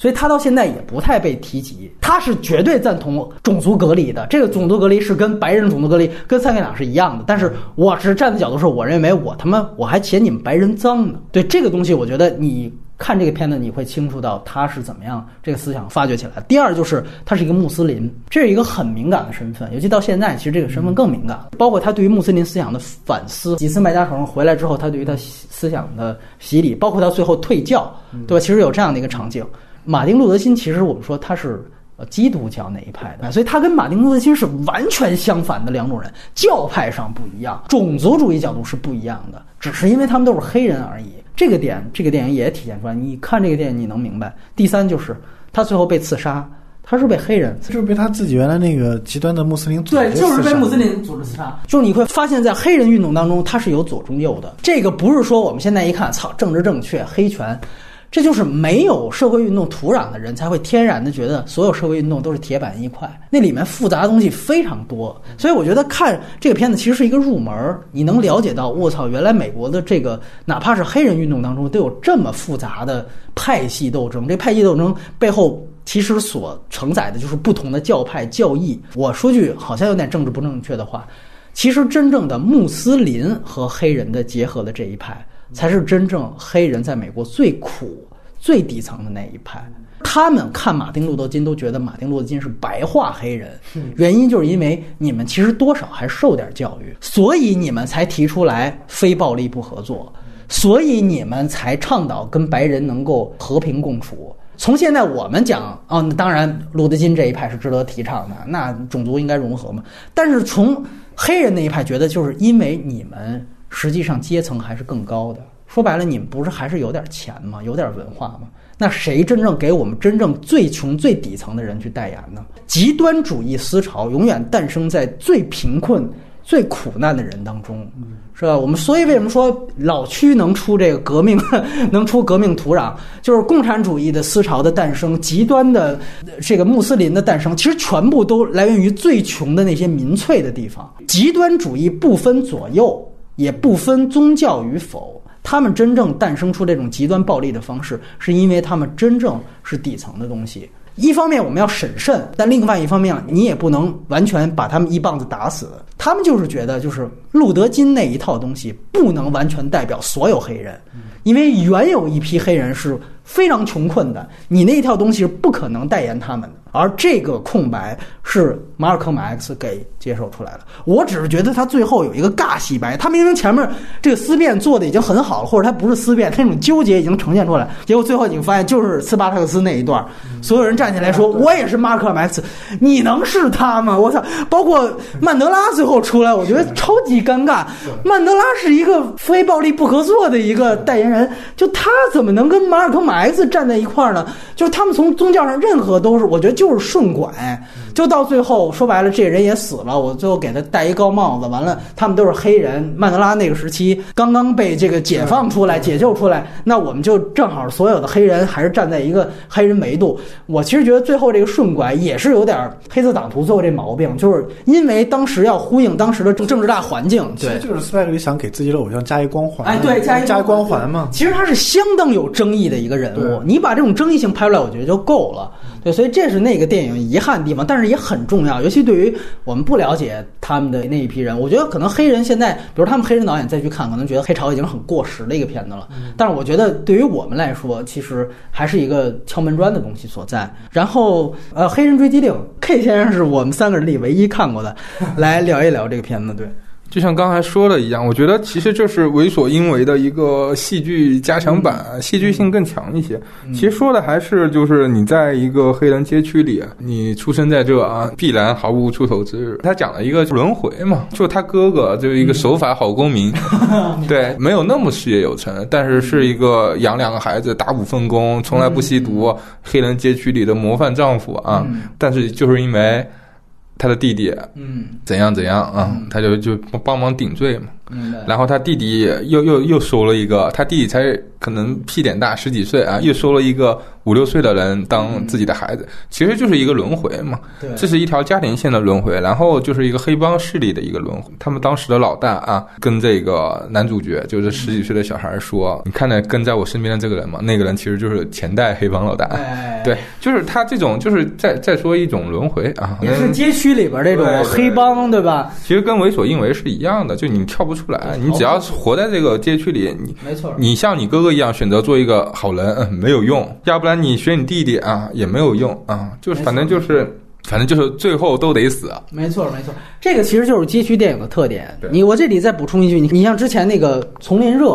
Speaker 3: 所以他到现在也不太被提及，他是绝对赞同种族隔离的。这个种族隔离是跟白人种族隔离、跟三 K 党是一样的。但是我是站在角度说，我认为我他妈我还嫌你们白人脏呢。对这个东西，我觉得你看这个片子，你会清楚到他是怎么样这个思想发掘起来。第二就是他是一个穆斯林，这是一个很敏感的身份，尤其到现在，其实这个身份更敏感。包括他对于穆斯林思想的反思，几次麦加城回来之后，他对于他思想的洗礼，包括他最后退教，对吧？其实有这样的一个场景。马丁·路德·金其实我们说他是呃基督教那一派的，所以他跟马丁·路德·金是完全相反的两种人，教派上不一样，种族主义角度是不一样的，只是因为他们都是黑人而已。这个点，这个电影也体现出来。你看这个电影，你能明白。第三就是他最后被刺杀，他是被黑人，
Speaker 1: 就是被他自己原来那个极端的穆斯林组织
Speaker 3: 对，就是被穆斯林组织刺杀。就是你会发现在黑人运动当中，他是有左中右的。这个不是说我们现在一看，操，政治正确，黑权。这就是没有社会运动土壤的人才会天然的觉得所有社会运动都是铁板一块，那里面复杂的东西非常多。所以我觉得看这个片子其实是一个入门，你能了解到，我操，原来美国的这个哪怕是黑人运动当中都有这么复杂的派系斗争。这派系斗争背后其实所承载的就是不同的教派教义。我说句好像有点政治不正确的话，其实真正的穆斯林和黑人的结合的这一派。才是真正黑人在美国最苦、最底层的那一派。他们看马丁·路德·金都觉得马丁·路德·金是白化黑人，原因就是因为你们其实多少还受点教育，所以你们才提出来非暴力不合作，所以你们才倡导跟白人能够和平共处。从现在我们讲啊，当然路德金这一派是值得提倡的，那种族应该融合嘛。但是从黑人那一派觉得，就是因为你们。实际上阶层还是更高的。说白了，你们不是还是有点钱吗？有点文化吗？那谁真正给我们真正最穷最底层的人去代言呢？极端主义思潮永远诞生在最贫困、最苦难的人当中，是吧？我们所以为什么说老区能出这个革命，[laughs] 能出革命土壤，就是共产主义的思潮的诞生，极端的这个穆斯林的诞生，其实全部都来源于最穷的那些民粹的地方。极端主义不分左右。也不分宗教与否，他们真正诞生出这种极端暴力的方式，是因为他们真正是底层的东西。一方面我们要审慎，但另外一方面你也不能完全把他们一棒子打死。他们就是觉得，就是路德金那一套东西不能完全代表所有黑人，因为原有一批黑人是非常穷困的，你那一套东西是不可能代言他们的。而这个空白是马尔科马 X 给接受出来了。我只是觉得他最后有一个尬洗白，他明明前面这个思辨做的已经很好了，或者他不是思辨，那种纠结已经呈现出来。结果最后你发现就是斯巴特克斯那一段，所有人站起来说：“我也是马尔科马 X。”你能是他吗？我操！包括曼德拉最后出来，我觉得超级尴尬。曼德拉是一个非暴力不合作的一个代言人，就他怎么能跟马尔科马 X 站在一块儿呢？就是他们从宗教上任何都是，我觉得。就是顺拐，就到最后说白了，这人也死了。我最后给他戴一高帽子，完了，他们都是黑人。曼德拉那个时期刚刚被这个解放出来、解救出来，那我们就正好所有的黑人还是站在一个黑人维度。我其实觉得最后这个顺拐也是有点黑色党徒最后这毛病，就是因为当时要呼应当时的政政治大环境。对，
Speaker 1: 就是斯派克里想给自己的偶像加一光环。
Speaker 3: 哎，对，加一
Speaker 1: 加一光环嘛。
Speaker 3: 其实他是相当有争议的一个人物，你把这种争议性拍出来，我觉得就够了。对，所以这是那个电影遗憾的地方，但是也很重要，尤其对于我们不了解他们的那一批人，我觉得可能黑人现在，比如他们黑人导演再去看，可能觉得《黑潮》已经很过时的一个片子了。但是我觉得对于我们来说，其实还是一个敲门砖的东西所在。然后，呃，《黑人追击令》，K 先生是我们三个人里唯一看过的，来聊一聊这个片子。对。
Speaker 2: 就像刚才说的一样，我觉得其实就是为所应为的一个戏剧加强版，戏剧性更强一些。其实说的还是就是你在一个黑人街区里，你出生在这啊，必然毫无出头之日。他讲了一个轮回嘛，就他哥哥就是一个守法好公民，[laughs] 对，没有那么事业有成，但是是一个养两个孩子、打五份工、从来不吸毒，黑人街区里的模范丈夫啊。但是就是因为。他的弟弟
Speaker 3: 嗯，
Speaker 2: 怎样怎样啊，他就就帮忙顶罪嘛。然后他弟弟又又又收了一个，他弟弟才可能屁点大十几岁啊，又收了一个五六岁的人当自己的孩子，其实就是一个轮回嘛。
Speaker 3: 对
Speaker 2: 这是一条家庭线的轮回，然后就是一个黑帮势力的一个轮回。他们当时的老大啊，跟这个男主角就是十几岁的小孩说：“你看着跟在我身边的这个人嘛？那个人其实就是前代黑帮老大。
Speaker 3: 哎，[laughs]
Speaker 2: 对，就是他这种，就是在再说一种轮回啊，
Speaker 3: 也是街区里边这种黑帮，对吧？
Speaker 2: 其实跟为所应为是一样的，就你跳不出来，你只要是活在这个街区里，你
Speaker 3: 没错。
Speaker 2: 你像你哥哥一样选择做一个好人，嗯，没有用；要不然你学你弟弟啊，也没有用啊。就是反正就是，反正就是最后都得死。
Speaker 3: 没错，没错，这个其实就是街区电影的特点。你我这里再补充一句，你你像之前那个《丛林热》，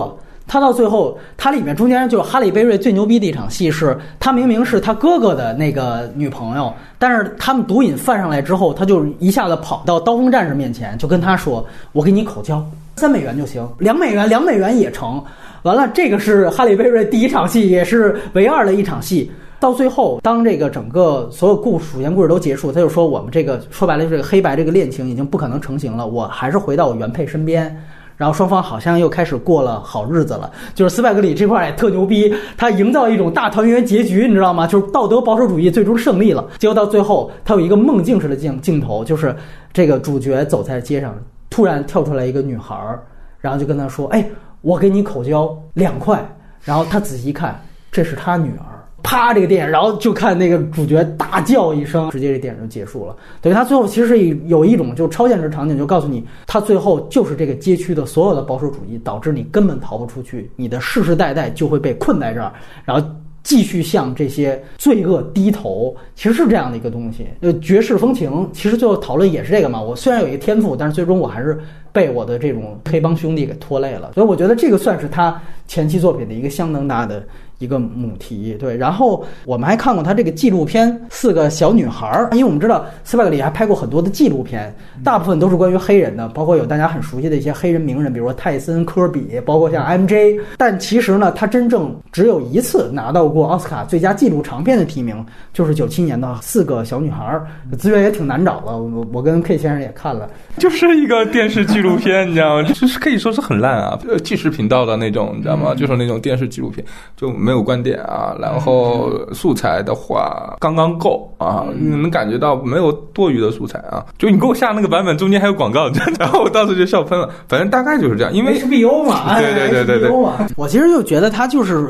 Speaker 3: 他到最后，他里面中间就是哈利贝瑞最牛逼的一场戏是，他明明是他哥哥的那个女朋友，但是他们毒瘾犯上来之后，他就一下子跑到刀锋战士面前，就跟他说：“我给你口交，[laughs] 三美元就行，两美元，两美元也成。”完了，这个是哈利贝瑞第一场戏，也是唯二的一场戏。到最后，当这个整个所有故事主线故事都结束，他就说我们这个说白了，这个黑白这个恋情已经不可能成型了，我还是回到我原配身边。然后双方好像又开始过了好日子了，就是斯派格里这块也特牛逼，他营造一种大团圆结局，你知道吗？就是道德保守主义最终胜利了。结果到最后，他有一个梦境式的镜镜头，就是这个主角走在街上，突然跳出来一个女孩儿，然后就跟他说：“哎，我给你口交两块。”然后他仔细一看，这是他女儿。啪，这个电影，然后就看那个主角大叫一声，直接这电影就结束了。等于他最后其实是有一种就超现实场景，就告诉你，他最后就是这个街区的所有的保守主义，导致你根本逃不出去，你的世世代代就会被困在这儿，然后继续向这些罪恶低头。其实是这样的一个东西。呃，绝世风情，其实最后讨论也是这个嘛。我虽然有一个天赋，但是最终我还是被我的这种黑帮兄弟给拖累了。所以我觉得这个算是他前期作品的一个相当大的。一个母题，对，然后我们还看过他这个纪录片《四个小女孩儿》，因为我们知道斯派克里还拍过很多的纪录片，大部分都是关于黑人的，包括有大家很熟悉的一些黑人名人，比如说泰森、科比，包括像 MJ。但其实呢，他真正只有一次拿到过奥斯卡最佳纪录长片的提名，就是九七年的《四个小女孩儿》，资源也挺难找的。我我跟 K 先生也看了，
Speaker 2: 就是一个电视纪录片，你知道吗？就是可以说是很烂啊，呃，纪实频道的那种，你知道吗？就是那种电视纪录片，就。没有观点啊，然后素材的话刚刚够啊，你能感觉到没有多余的素材啊。就你给我下那个版本，中间还有广告，然后 [laughs] 我当时就笑喷了。反正大概就是这样，因为
Speaker 3: HBO 嘛，[laughs]
Speaker 2: 对对对对对。
Speaker 3: 我其实就觉得他就是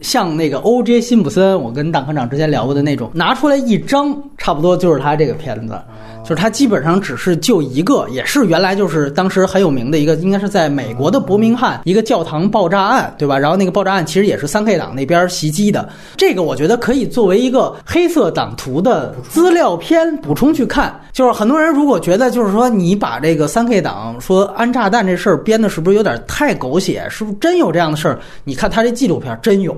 Speaker 3: 像那个 O.J. 辛普森，我跟大科长之前聊过的那种，拿出来一张，差不多就是他这个片子。就是他基本上只是就一个，也是原来就是当时很有名的一个，应该是在美国的伯明翰一个教堂爆炸案，对吧？然后那个爆炸案其实也是三 K 党那边袭击的。这个我觉得可以作为一个黑色党徒的资料片补充去看。就是很多人如果觉得就是说你把这个三 K 党说安炸弹这事儿编的是不是有点太狗血？是不是真有这样的事儿？你看他这纪录片真有，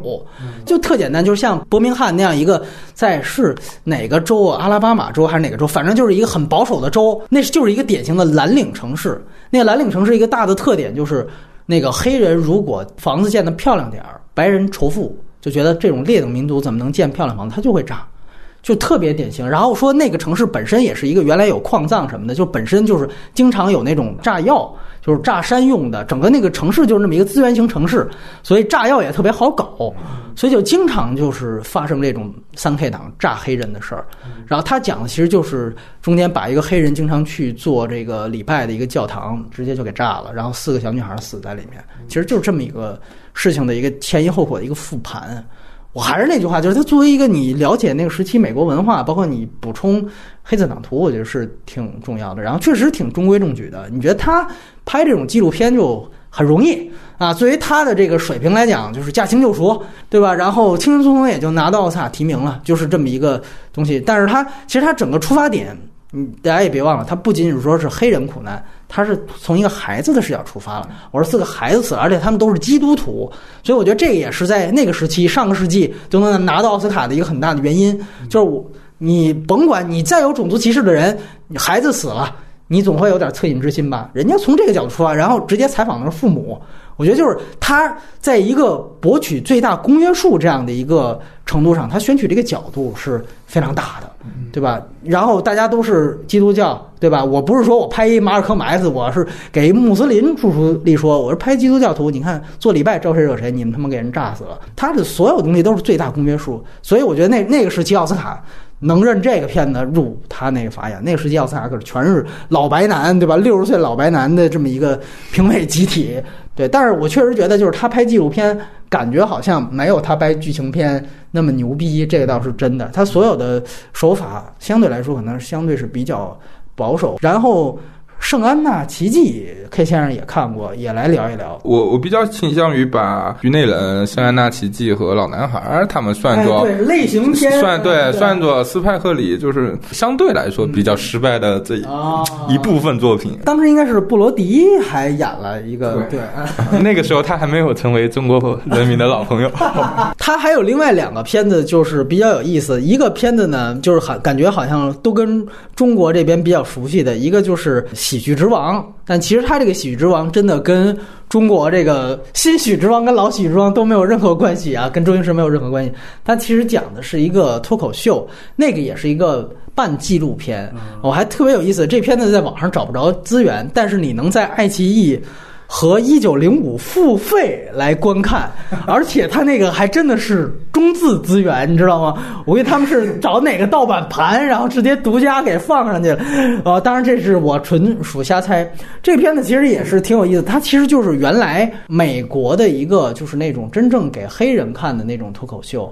Speaker 3: 就特简单，就是像伯明翰那样一个在是哪个州啊？阿拉巴马州还是哪个州？反正就是一个很保守的州，那是就是一个典型的蓝领城市。那个蓝领城市一个大的特点就是，那个黑人如果房子建的漂亮点儿，白人仇富，就觉得这种劣等民族怎么能建漂亮房子，他就会炸。就特别典型，然后说那个城市本身也是一个原来有矿藏什么的，就本身就是经常有那种炸药，就是炸山用的，整个那个城市就是那么一个资源型城市，所以炸药也特别好搞，所以就经常就是发生这种三 K 党炸黑人的事儿。然后他讲的其实就是中间把一个黑人经常去做这个礼拜的一个教堂直接就给炸了，然后四个小女孩死在里面，其实就是这么一个事情的一个前因后果的一个复盘。我还是那句话，就是他作为一个你了解那个时期美国文化，包括你补充黑色党徒，我觉得是挺重要的。然后确实挺中规中矩的。你觉得他拍这种纪录片就很容易啊？作为他的这个水平来讲，就是驾轻就熟，对吧？然后轻轻松松也就拿到奥斯卡提名了，就是这么一个东西。但是他其实他整个出发点，嗯，大家也别忘了，他不仅仅是说是黑人苦难。他是从一个孩子的视角出发了。我说四个孩子死了，而且他们都是基督徒，所以我觉得这个也是在那个时期，上个世纪就能拿到奥斯卡的一个很大的原因。就是我，你甭管你再有种族歧视的人，你孩子死了，你总会有点恻隐之心吧？人家从这个角度出发，然后直接采访的是父母，我觉得就是他在一个博取最大公约数这样的一个程度上，他选取这个角度是非常大的。对吧？然后大家都是基督教，对吧？我不是说我拍一马尔科马克思，我是给穆斯林出出力说，我是拍基督教徒。你看做礼拜招谁惹谁？你们他妈给人炸死了。他的所有东西都是最大公约数，所以我觉得那那个时期奥斯卡能认这个片子入他那个法眼。那个时期奥斯卡可是全是老白男，对吧？六十岁老白男的这么一个评委集体。对，但是我确实觉得，就是他拍纪录片，感觉好像没有他拍剧情片那么牛逼，这个倒是真的。他所有的手法相对来说，可能相对是比较保守。然后。圣安娜奇迹，K 先生也看过，也来聊一聊。
Speaker 2: 我我比较倾向于把《局内人》、圣安娜奇迹和老男孩他们算作
Speaker 3: 对类型片，
Speaker 2: 算对算作斯派克里就是相对来说比较失败的这一部分作品。
Speaker 3: 当时应该是布罗迪还演了一个，对，[laughs] [laughs]
Speaker 2: 那个时候他还没有成为中国人民的老朋友。[laughs]
Speaker 3: 他还有另外两个片子，就是比较有意思。一个片子呢，就是很感觉好像都跟中国这边比较熟悉的一个就是《喜剧之王》，但其实他这个《喜剧之王》真的跟中国这个新《喜剧之王》跟老《喜剧之王》都没有任何关系啊，跟周星驰没有任何关系。他其实讲的是一个脱口秀，那个也是一个半纪录片。我还特别有意思，这片子在网上找不着资源，但是你能在爱奇艺。和一九零五付费来观看，而且他那个还真的是中字资源，你知道吗？我给他们是找哪个盗版盘，然后直接独家给放上去了。啊，当然这是我纯属瞎猜。这片子其实也是挺有意思，它其实就是原来美国的一个就是那种真正给黑人看的那种脱口秀。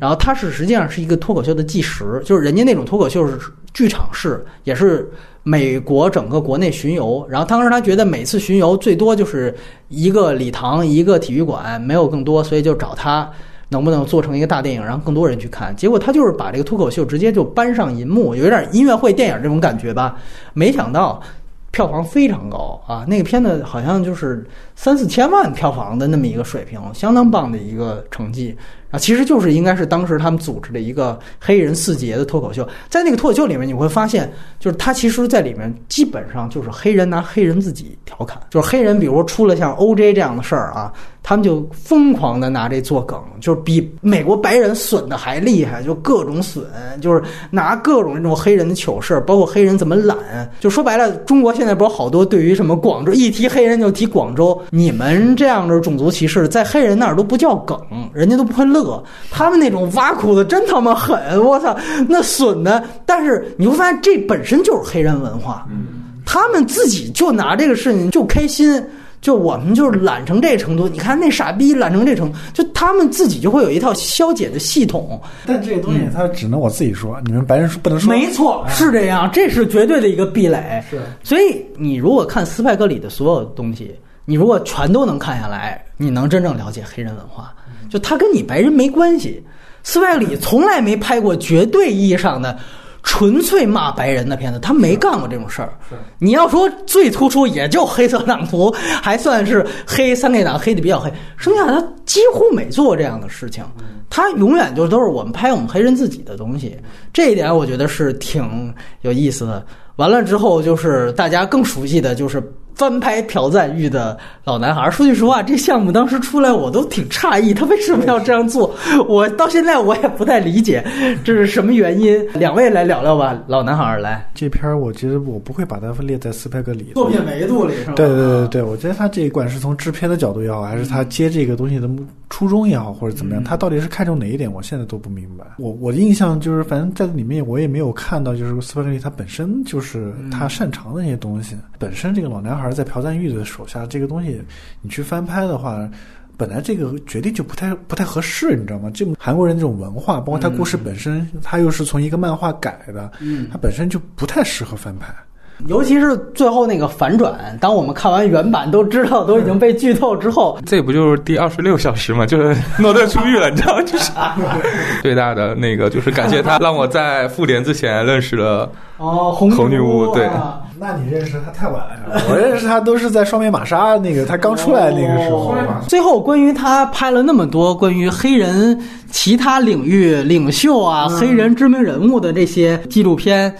Speaker 3: 然后它是实际上是一个脱口秀的纪实，就是人家那种脱口秀是剧场式，也是。美国整个国内巡游，然后当时他觉得每次巡游最多就是一个礼堂、一个体育馆，没有更多，所以就找他能不能做成一个大电影，让更多人去看。结果他就是把这个脱口秀直接就搬上银幕，有点音乐会电影这种感觉吧。没想到票房非常高啊！那个片子好像就是三四千万票房的那么一个水平，相当棒的一个成绩。啊，其实就是应该是当时他们组织的一个黑人四杰的脱口秀，在那个脱口秀里面，你会发现，就是他其实在里面基本上就是黑人拿黑人自己调侃，就是黑人，比如说出了像 OJ 这样的事儿啊，他们就疯狂的拿这做梗，就是比美国白人损的还厉害，就各种损，就是拿各种这种黑人的糗事，包括黑人怎么懒，就说白了，中国现在不是好多对于什么广州一提黑人就提广州，你们这样的种族歧视在黑人那儿都不叫梗，人家都不会乐。他们那种挖苦的真他妈狠，我操，那损的！但是你会发现，这本身就是黑人文化，他们自己就拿这个事情就开心，就我们就是懒成这程度。你看那傻逼懒成这程度，就他们自己就会有一套消解的系统。
Speaker 1: 但这个东西他只能我自己说，你们白人说不能说。
Speaker 3: 没错，是这样，这是绝对的一个壁垒。是，所以你如果看斯派克里的所有东西，你如果全都能看下来，你能真正了解黑人文化。就他跟你白人没关系，斯派克里从来没拍过绝对意义上的纯粹骂白人的片子，他没干过这种事儿。你要说最突出，也就黑色党徒还算是黑三 K 党黑的比较黑，剩下他几乎没做过这样的事情。他永远就都是我们拍我们黑人自己的东西，这一点我觉得是挺有意思的。完了之后，就是大家更熟悉的就是。翻拍朴赞玉的老男孩。说句实话，这项目当时出来，我都挺诧异，他为什么要这样做？我到现在我也不太理解这是什么原因。两位来聊聊吧，老男孩来。
Speaker 1: 这片儿，我觉得我不会把它列在斯派克里
Speaker 3: 作品维度里，是吧？
Speaker 1: 对对对对，我觉得他这一管是从制片的角度也好，还是他接这个东西的初衷也好，或者怎么样，他到底是看重哪一点？我现在都不明白。我我的印象就是，反正在里面我也没有看到，就是斯派克里他本身就是他擅长的那些东西。本身这个老男孩。在朴赞玉的手下，这个东西你去翻拍的话，本来这个决定就不太不太合适，你知道吗？这韩国人这种文化，包括他故事本身，他又是从一个漫画改的，嗯，他本身就不太适合翻拍。
Speaker 3: 尤其是最后那个反转，当我们看完原版都知道都已经被剧透之后，[laughs]
Speaker 2: 这不就是第二十六小时吗？[laughs] 就是诺顿出狱了，你知道吗？就是 [laughs] 最大的那个，就是感谢他让我在复联之前认识了
Speaker 3: 哦红
Speaker 2: 女巫，对。
Speaker 1: 那你认识他太晚了，我认识他都是在双面玛莎那个他刚出来那个时候。
Speaker 3: 最后，关于他拍了那么多关于黑人其他领域领袖啊、黑人知名人物的这些纪录片，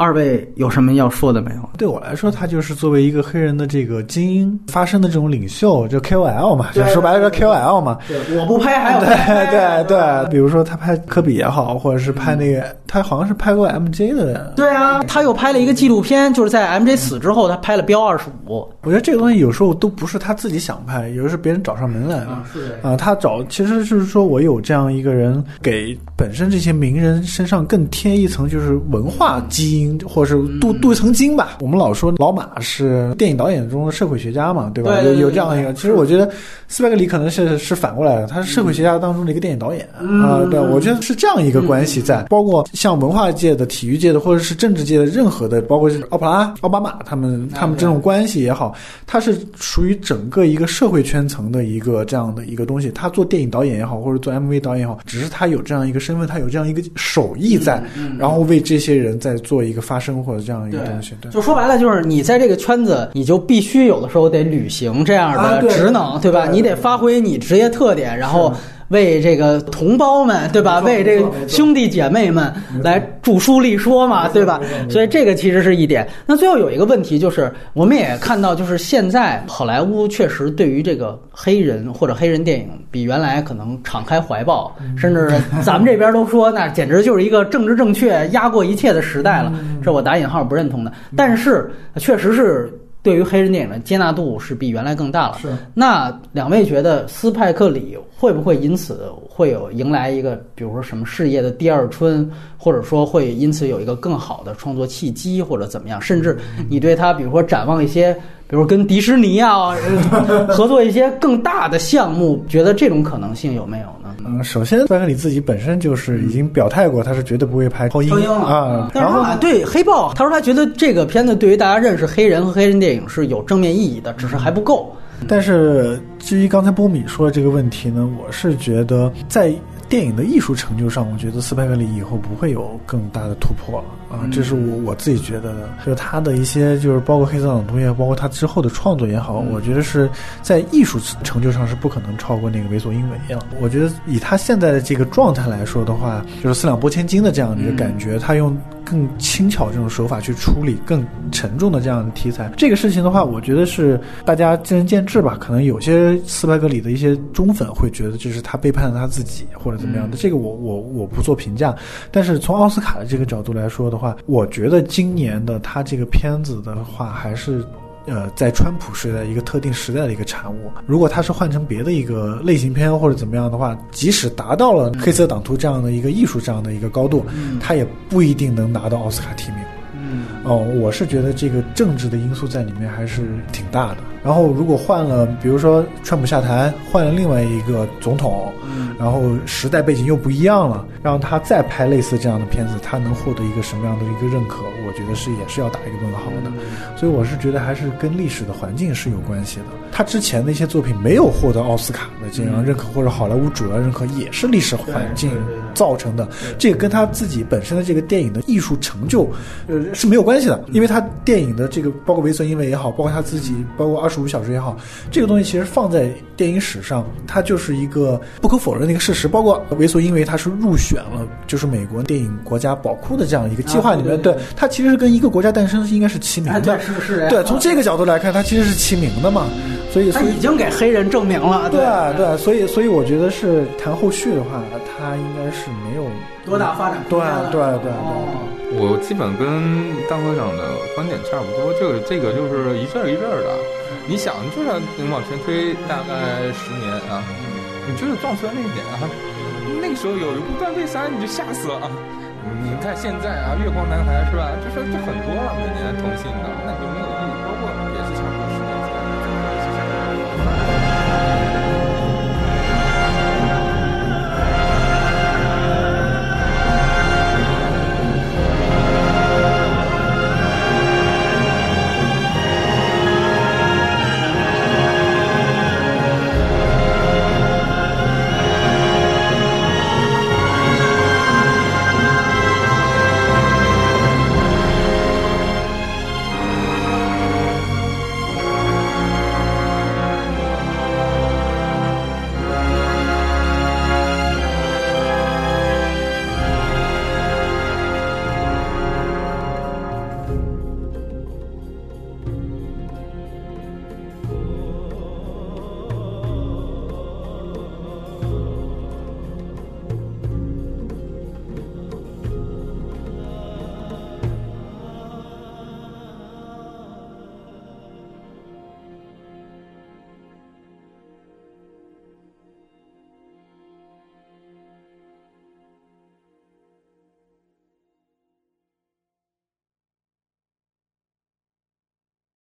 Speaker 3: 二位有什么要说的没有？
Speaker 1: 对我来说，他就是作为一个黑人的这个精英发声的这种领袖，就 KOL 嘛，就说白了叫 KOL 嘛。
Speaker 3: 对，我不拍还有
Speaker 1: 对对对，比如说他拍科比也好，或者是拍那个，他好像是拍过 MJ 的。
Speaker 3: 对啊，他又拍了一个纪录片，就是在 MJ 死之后，他拍了标二十五。
Speaker 1: 我觉得这个东西有时候都不是他自己想拍，有的是别人找上门来了。
Speaker 3: 是
Speaker 1: 啊，他找其实是说我有这样一个人，给本身这些名人身上更添一层就是文化基因，或者是镀镀一层金吧。我们老说老马是电影导演中的社会学家嘛，对吧？有有这样一个，其实我觉得斯派克里可能是是反过来的，他是社会学家当中的一个电影导演啊。对，我觉得是这样一个关系在，包括像文化界的、体育界的，或者是政治界的任何的，包括是奥普拉、奥巴马他们他们这种关系也好，他是属于整个一个社会圈层的一个这样的一个东西。他做电影导演也好，或者做 MV 导演也好，只是他有这样一个身份，他有这样一个手艺在，然后为这些人在做一个发生或者这样一个东西。对，
Speaker 3: 就说白了，就是你在这个圈子，你就必须有的时候得履行这样的职能，对吧？你得发挥你职业特点，然后为这个同胞们，对吧？为这个兄弟姐妹们来著书立说嘛，对吧？所以这个其实是一点。那最后有一个问题就是，我们也看到，就是现在好莱坞确实对于这个黑人或者黑人电影比原来可能敞开怀抱，甚至咱们这边都说那简直就是一个政治正确压过一切的时代了，这我打引号不认同的。但是确实是。对于黑人电影的接纳度是比原来更大了。
Speaker 1: 是
Speaker 3: 那两位觉得斯派克里会不会因此会有迎来一个，比如说什么事业的第二春，或者说会因此有一个更好的创作契机，或者怎么样？甚至你对他，比如说展望一些，比如跟迪士尼啊呃 [laughs] 合作一些更大的项目，觉得这种可能性有没有呢？
Speaker 1: 嗯，首先斯派克里自己本身就是已经表态过，他是绝对不会拍超英啊。然后
Speaker 3: 他对黑豹，他说他觉得这个片子对于大家认识黑人和黑人电影是有正面意义的，只是还不够。
Speaker 1: 但是至于刚才波米说的这个问题呢，我是觉得在电影的艺术成就上，我觉得斯派克里以后不会有更大的突破了啊，这是我我自己觉得的。就是他的一些，就是包括黑色党徒也好，包括他之后的创作也好，我觉得是在艺术成就上是不可能超过那个为所应为了。我觉得以他现在的这个状态来说的话，就是四两拨千斤的这样的一个感觉，他用更轻巧这种手法去处理更沉重的这样的题材。这个事情的话，我觉得是大家见仁见智吧。可能有些斯派格里的一些忠粉会觉得这是他背叛了他自己，或者怎么样的。这个我我我不做评价。但是从奥斯卡的这个角度来说的话，我觉得今年的他这个片子的话，还是。呃，在川普时代一个特定时代的一个产物。如果它是换成别的一个类型片或者怎么样的话，即使达到了黑色党徒这样的一个艺术这样的一个高度，它也不一定能拿到奥斯卡提名。
Speaker 3: 嗯，
Speaker 1: 哦，我是觉得这个政治的因素在里面还是挺大的。然后如果换了，比如说川普下台，换了另外一个总统，然后时代背景又不一样了，让他再拍类似这样的片子，他能获得一个什么样的一个认可？我觉得是也是要打一个问号的。所以我是觉得还是跟历史的环境是有关系的。他之前的一些作品没有获得奥斯卡的这样认可，或者好莱坞主要认可，也是历史环境造成的。这个跟他自己本身的这个电影的艺术成就，呃是没有关系的。因为他电影的这个，包括《为所因为》也好，包括他自己，包括《二十五小时》也好，这个东西其实放在电影史上，它就是一个不可否认的一个事实。包括《为所因为》，它是入选了就是美国电影国家宝库的这样一个计划里面，
Speaker 3: 啊对对
Speaker 1: 对它其实是跟一个国家诞生是应该是齐名
Speaker 3: 哎，
Speaker 1: 的。
Speaker 3: 对，是是，
Speaker 1: 对，从这个角度来看，它其实是齐名的嘛，所以所以
Speaker 3: 已经给黑人证明了，
Speaker 1: 对啊对啊，所以所以我觉得是谈后续的话，它应该是没有
Speaker 3: 多大发展空
Speaker 1: 对？对对对
Speaker 3: 哦
Speaker 2: 我基本跟大科长的观点差不多，这个这个就是一阵儿一阵儿的。你想，就是你往前推大概十年啊，你就是撞车那一点啊，那个时候有一部断背山，你就吓死了！你看现在啊，月光男孩是吧？就说就很多了，每年同性的，那你就没有意义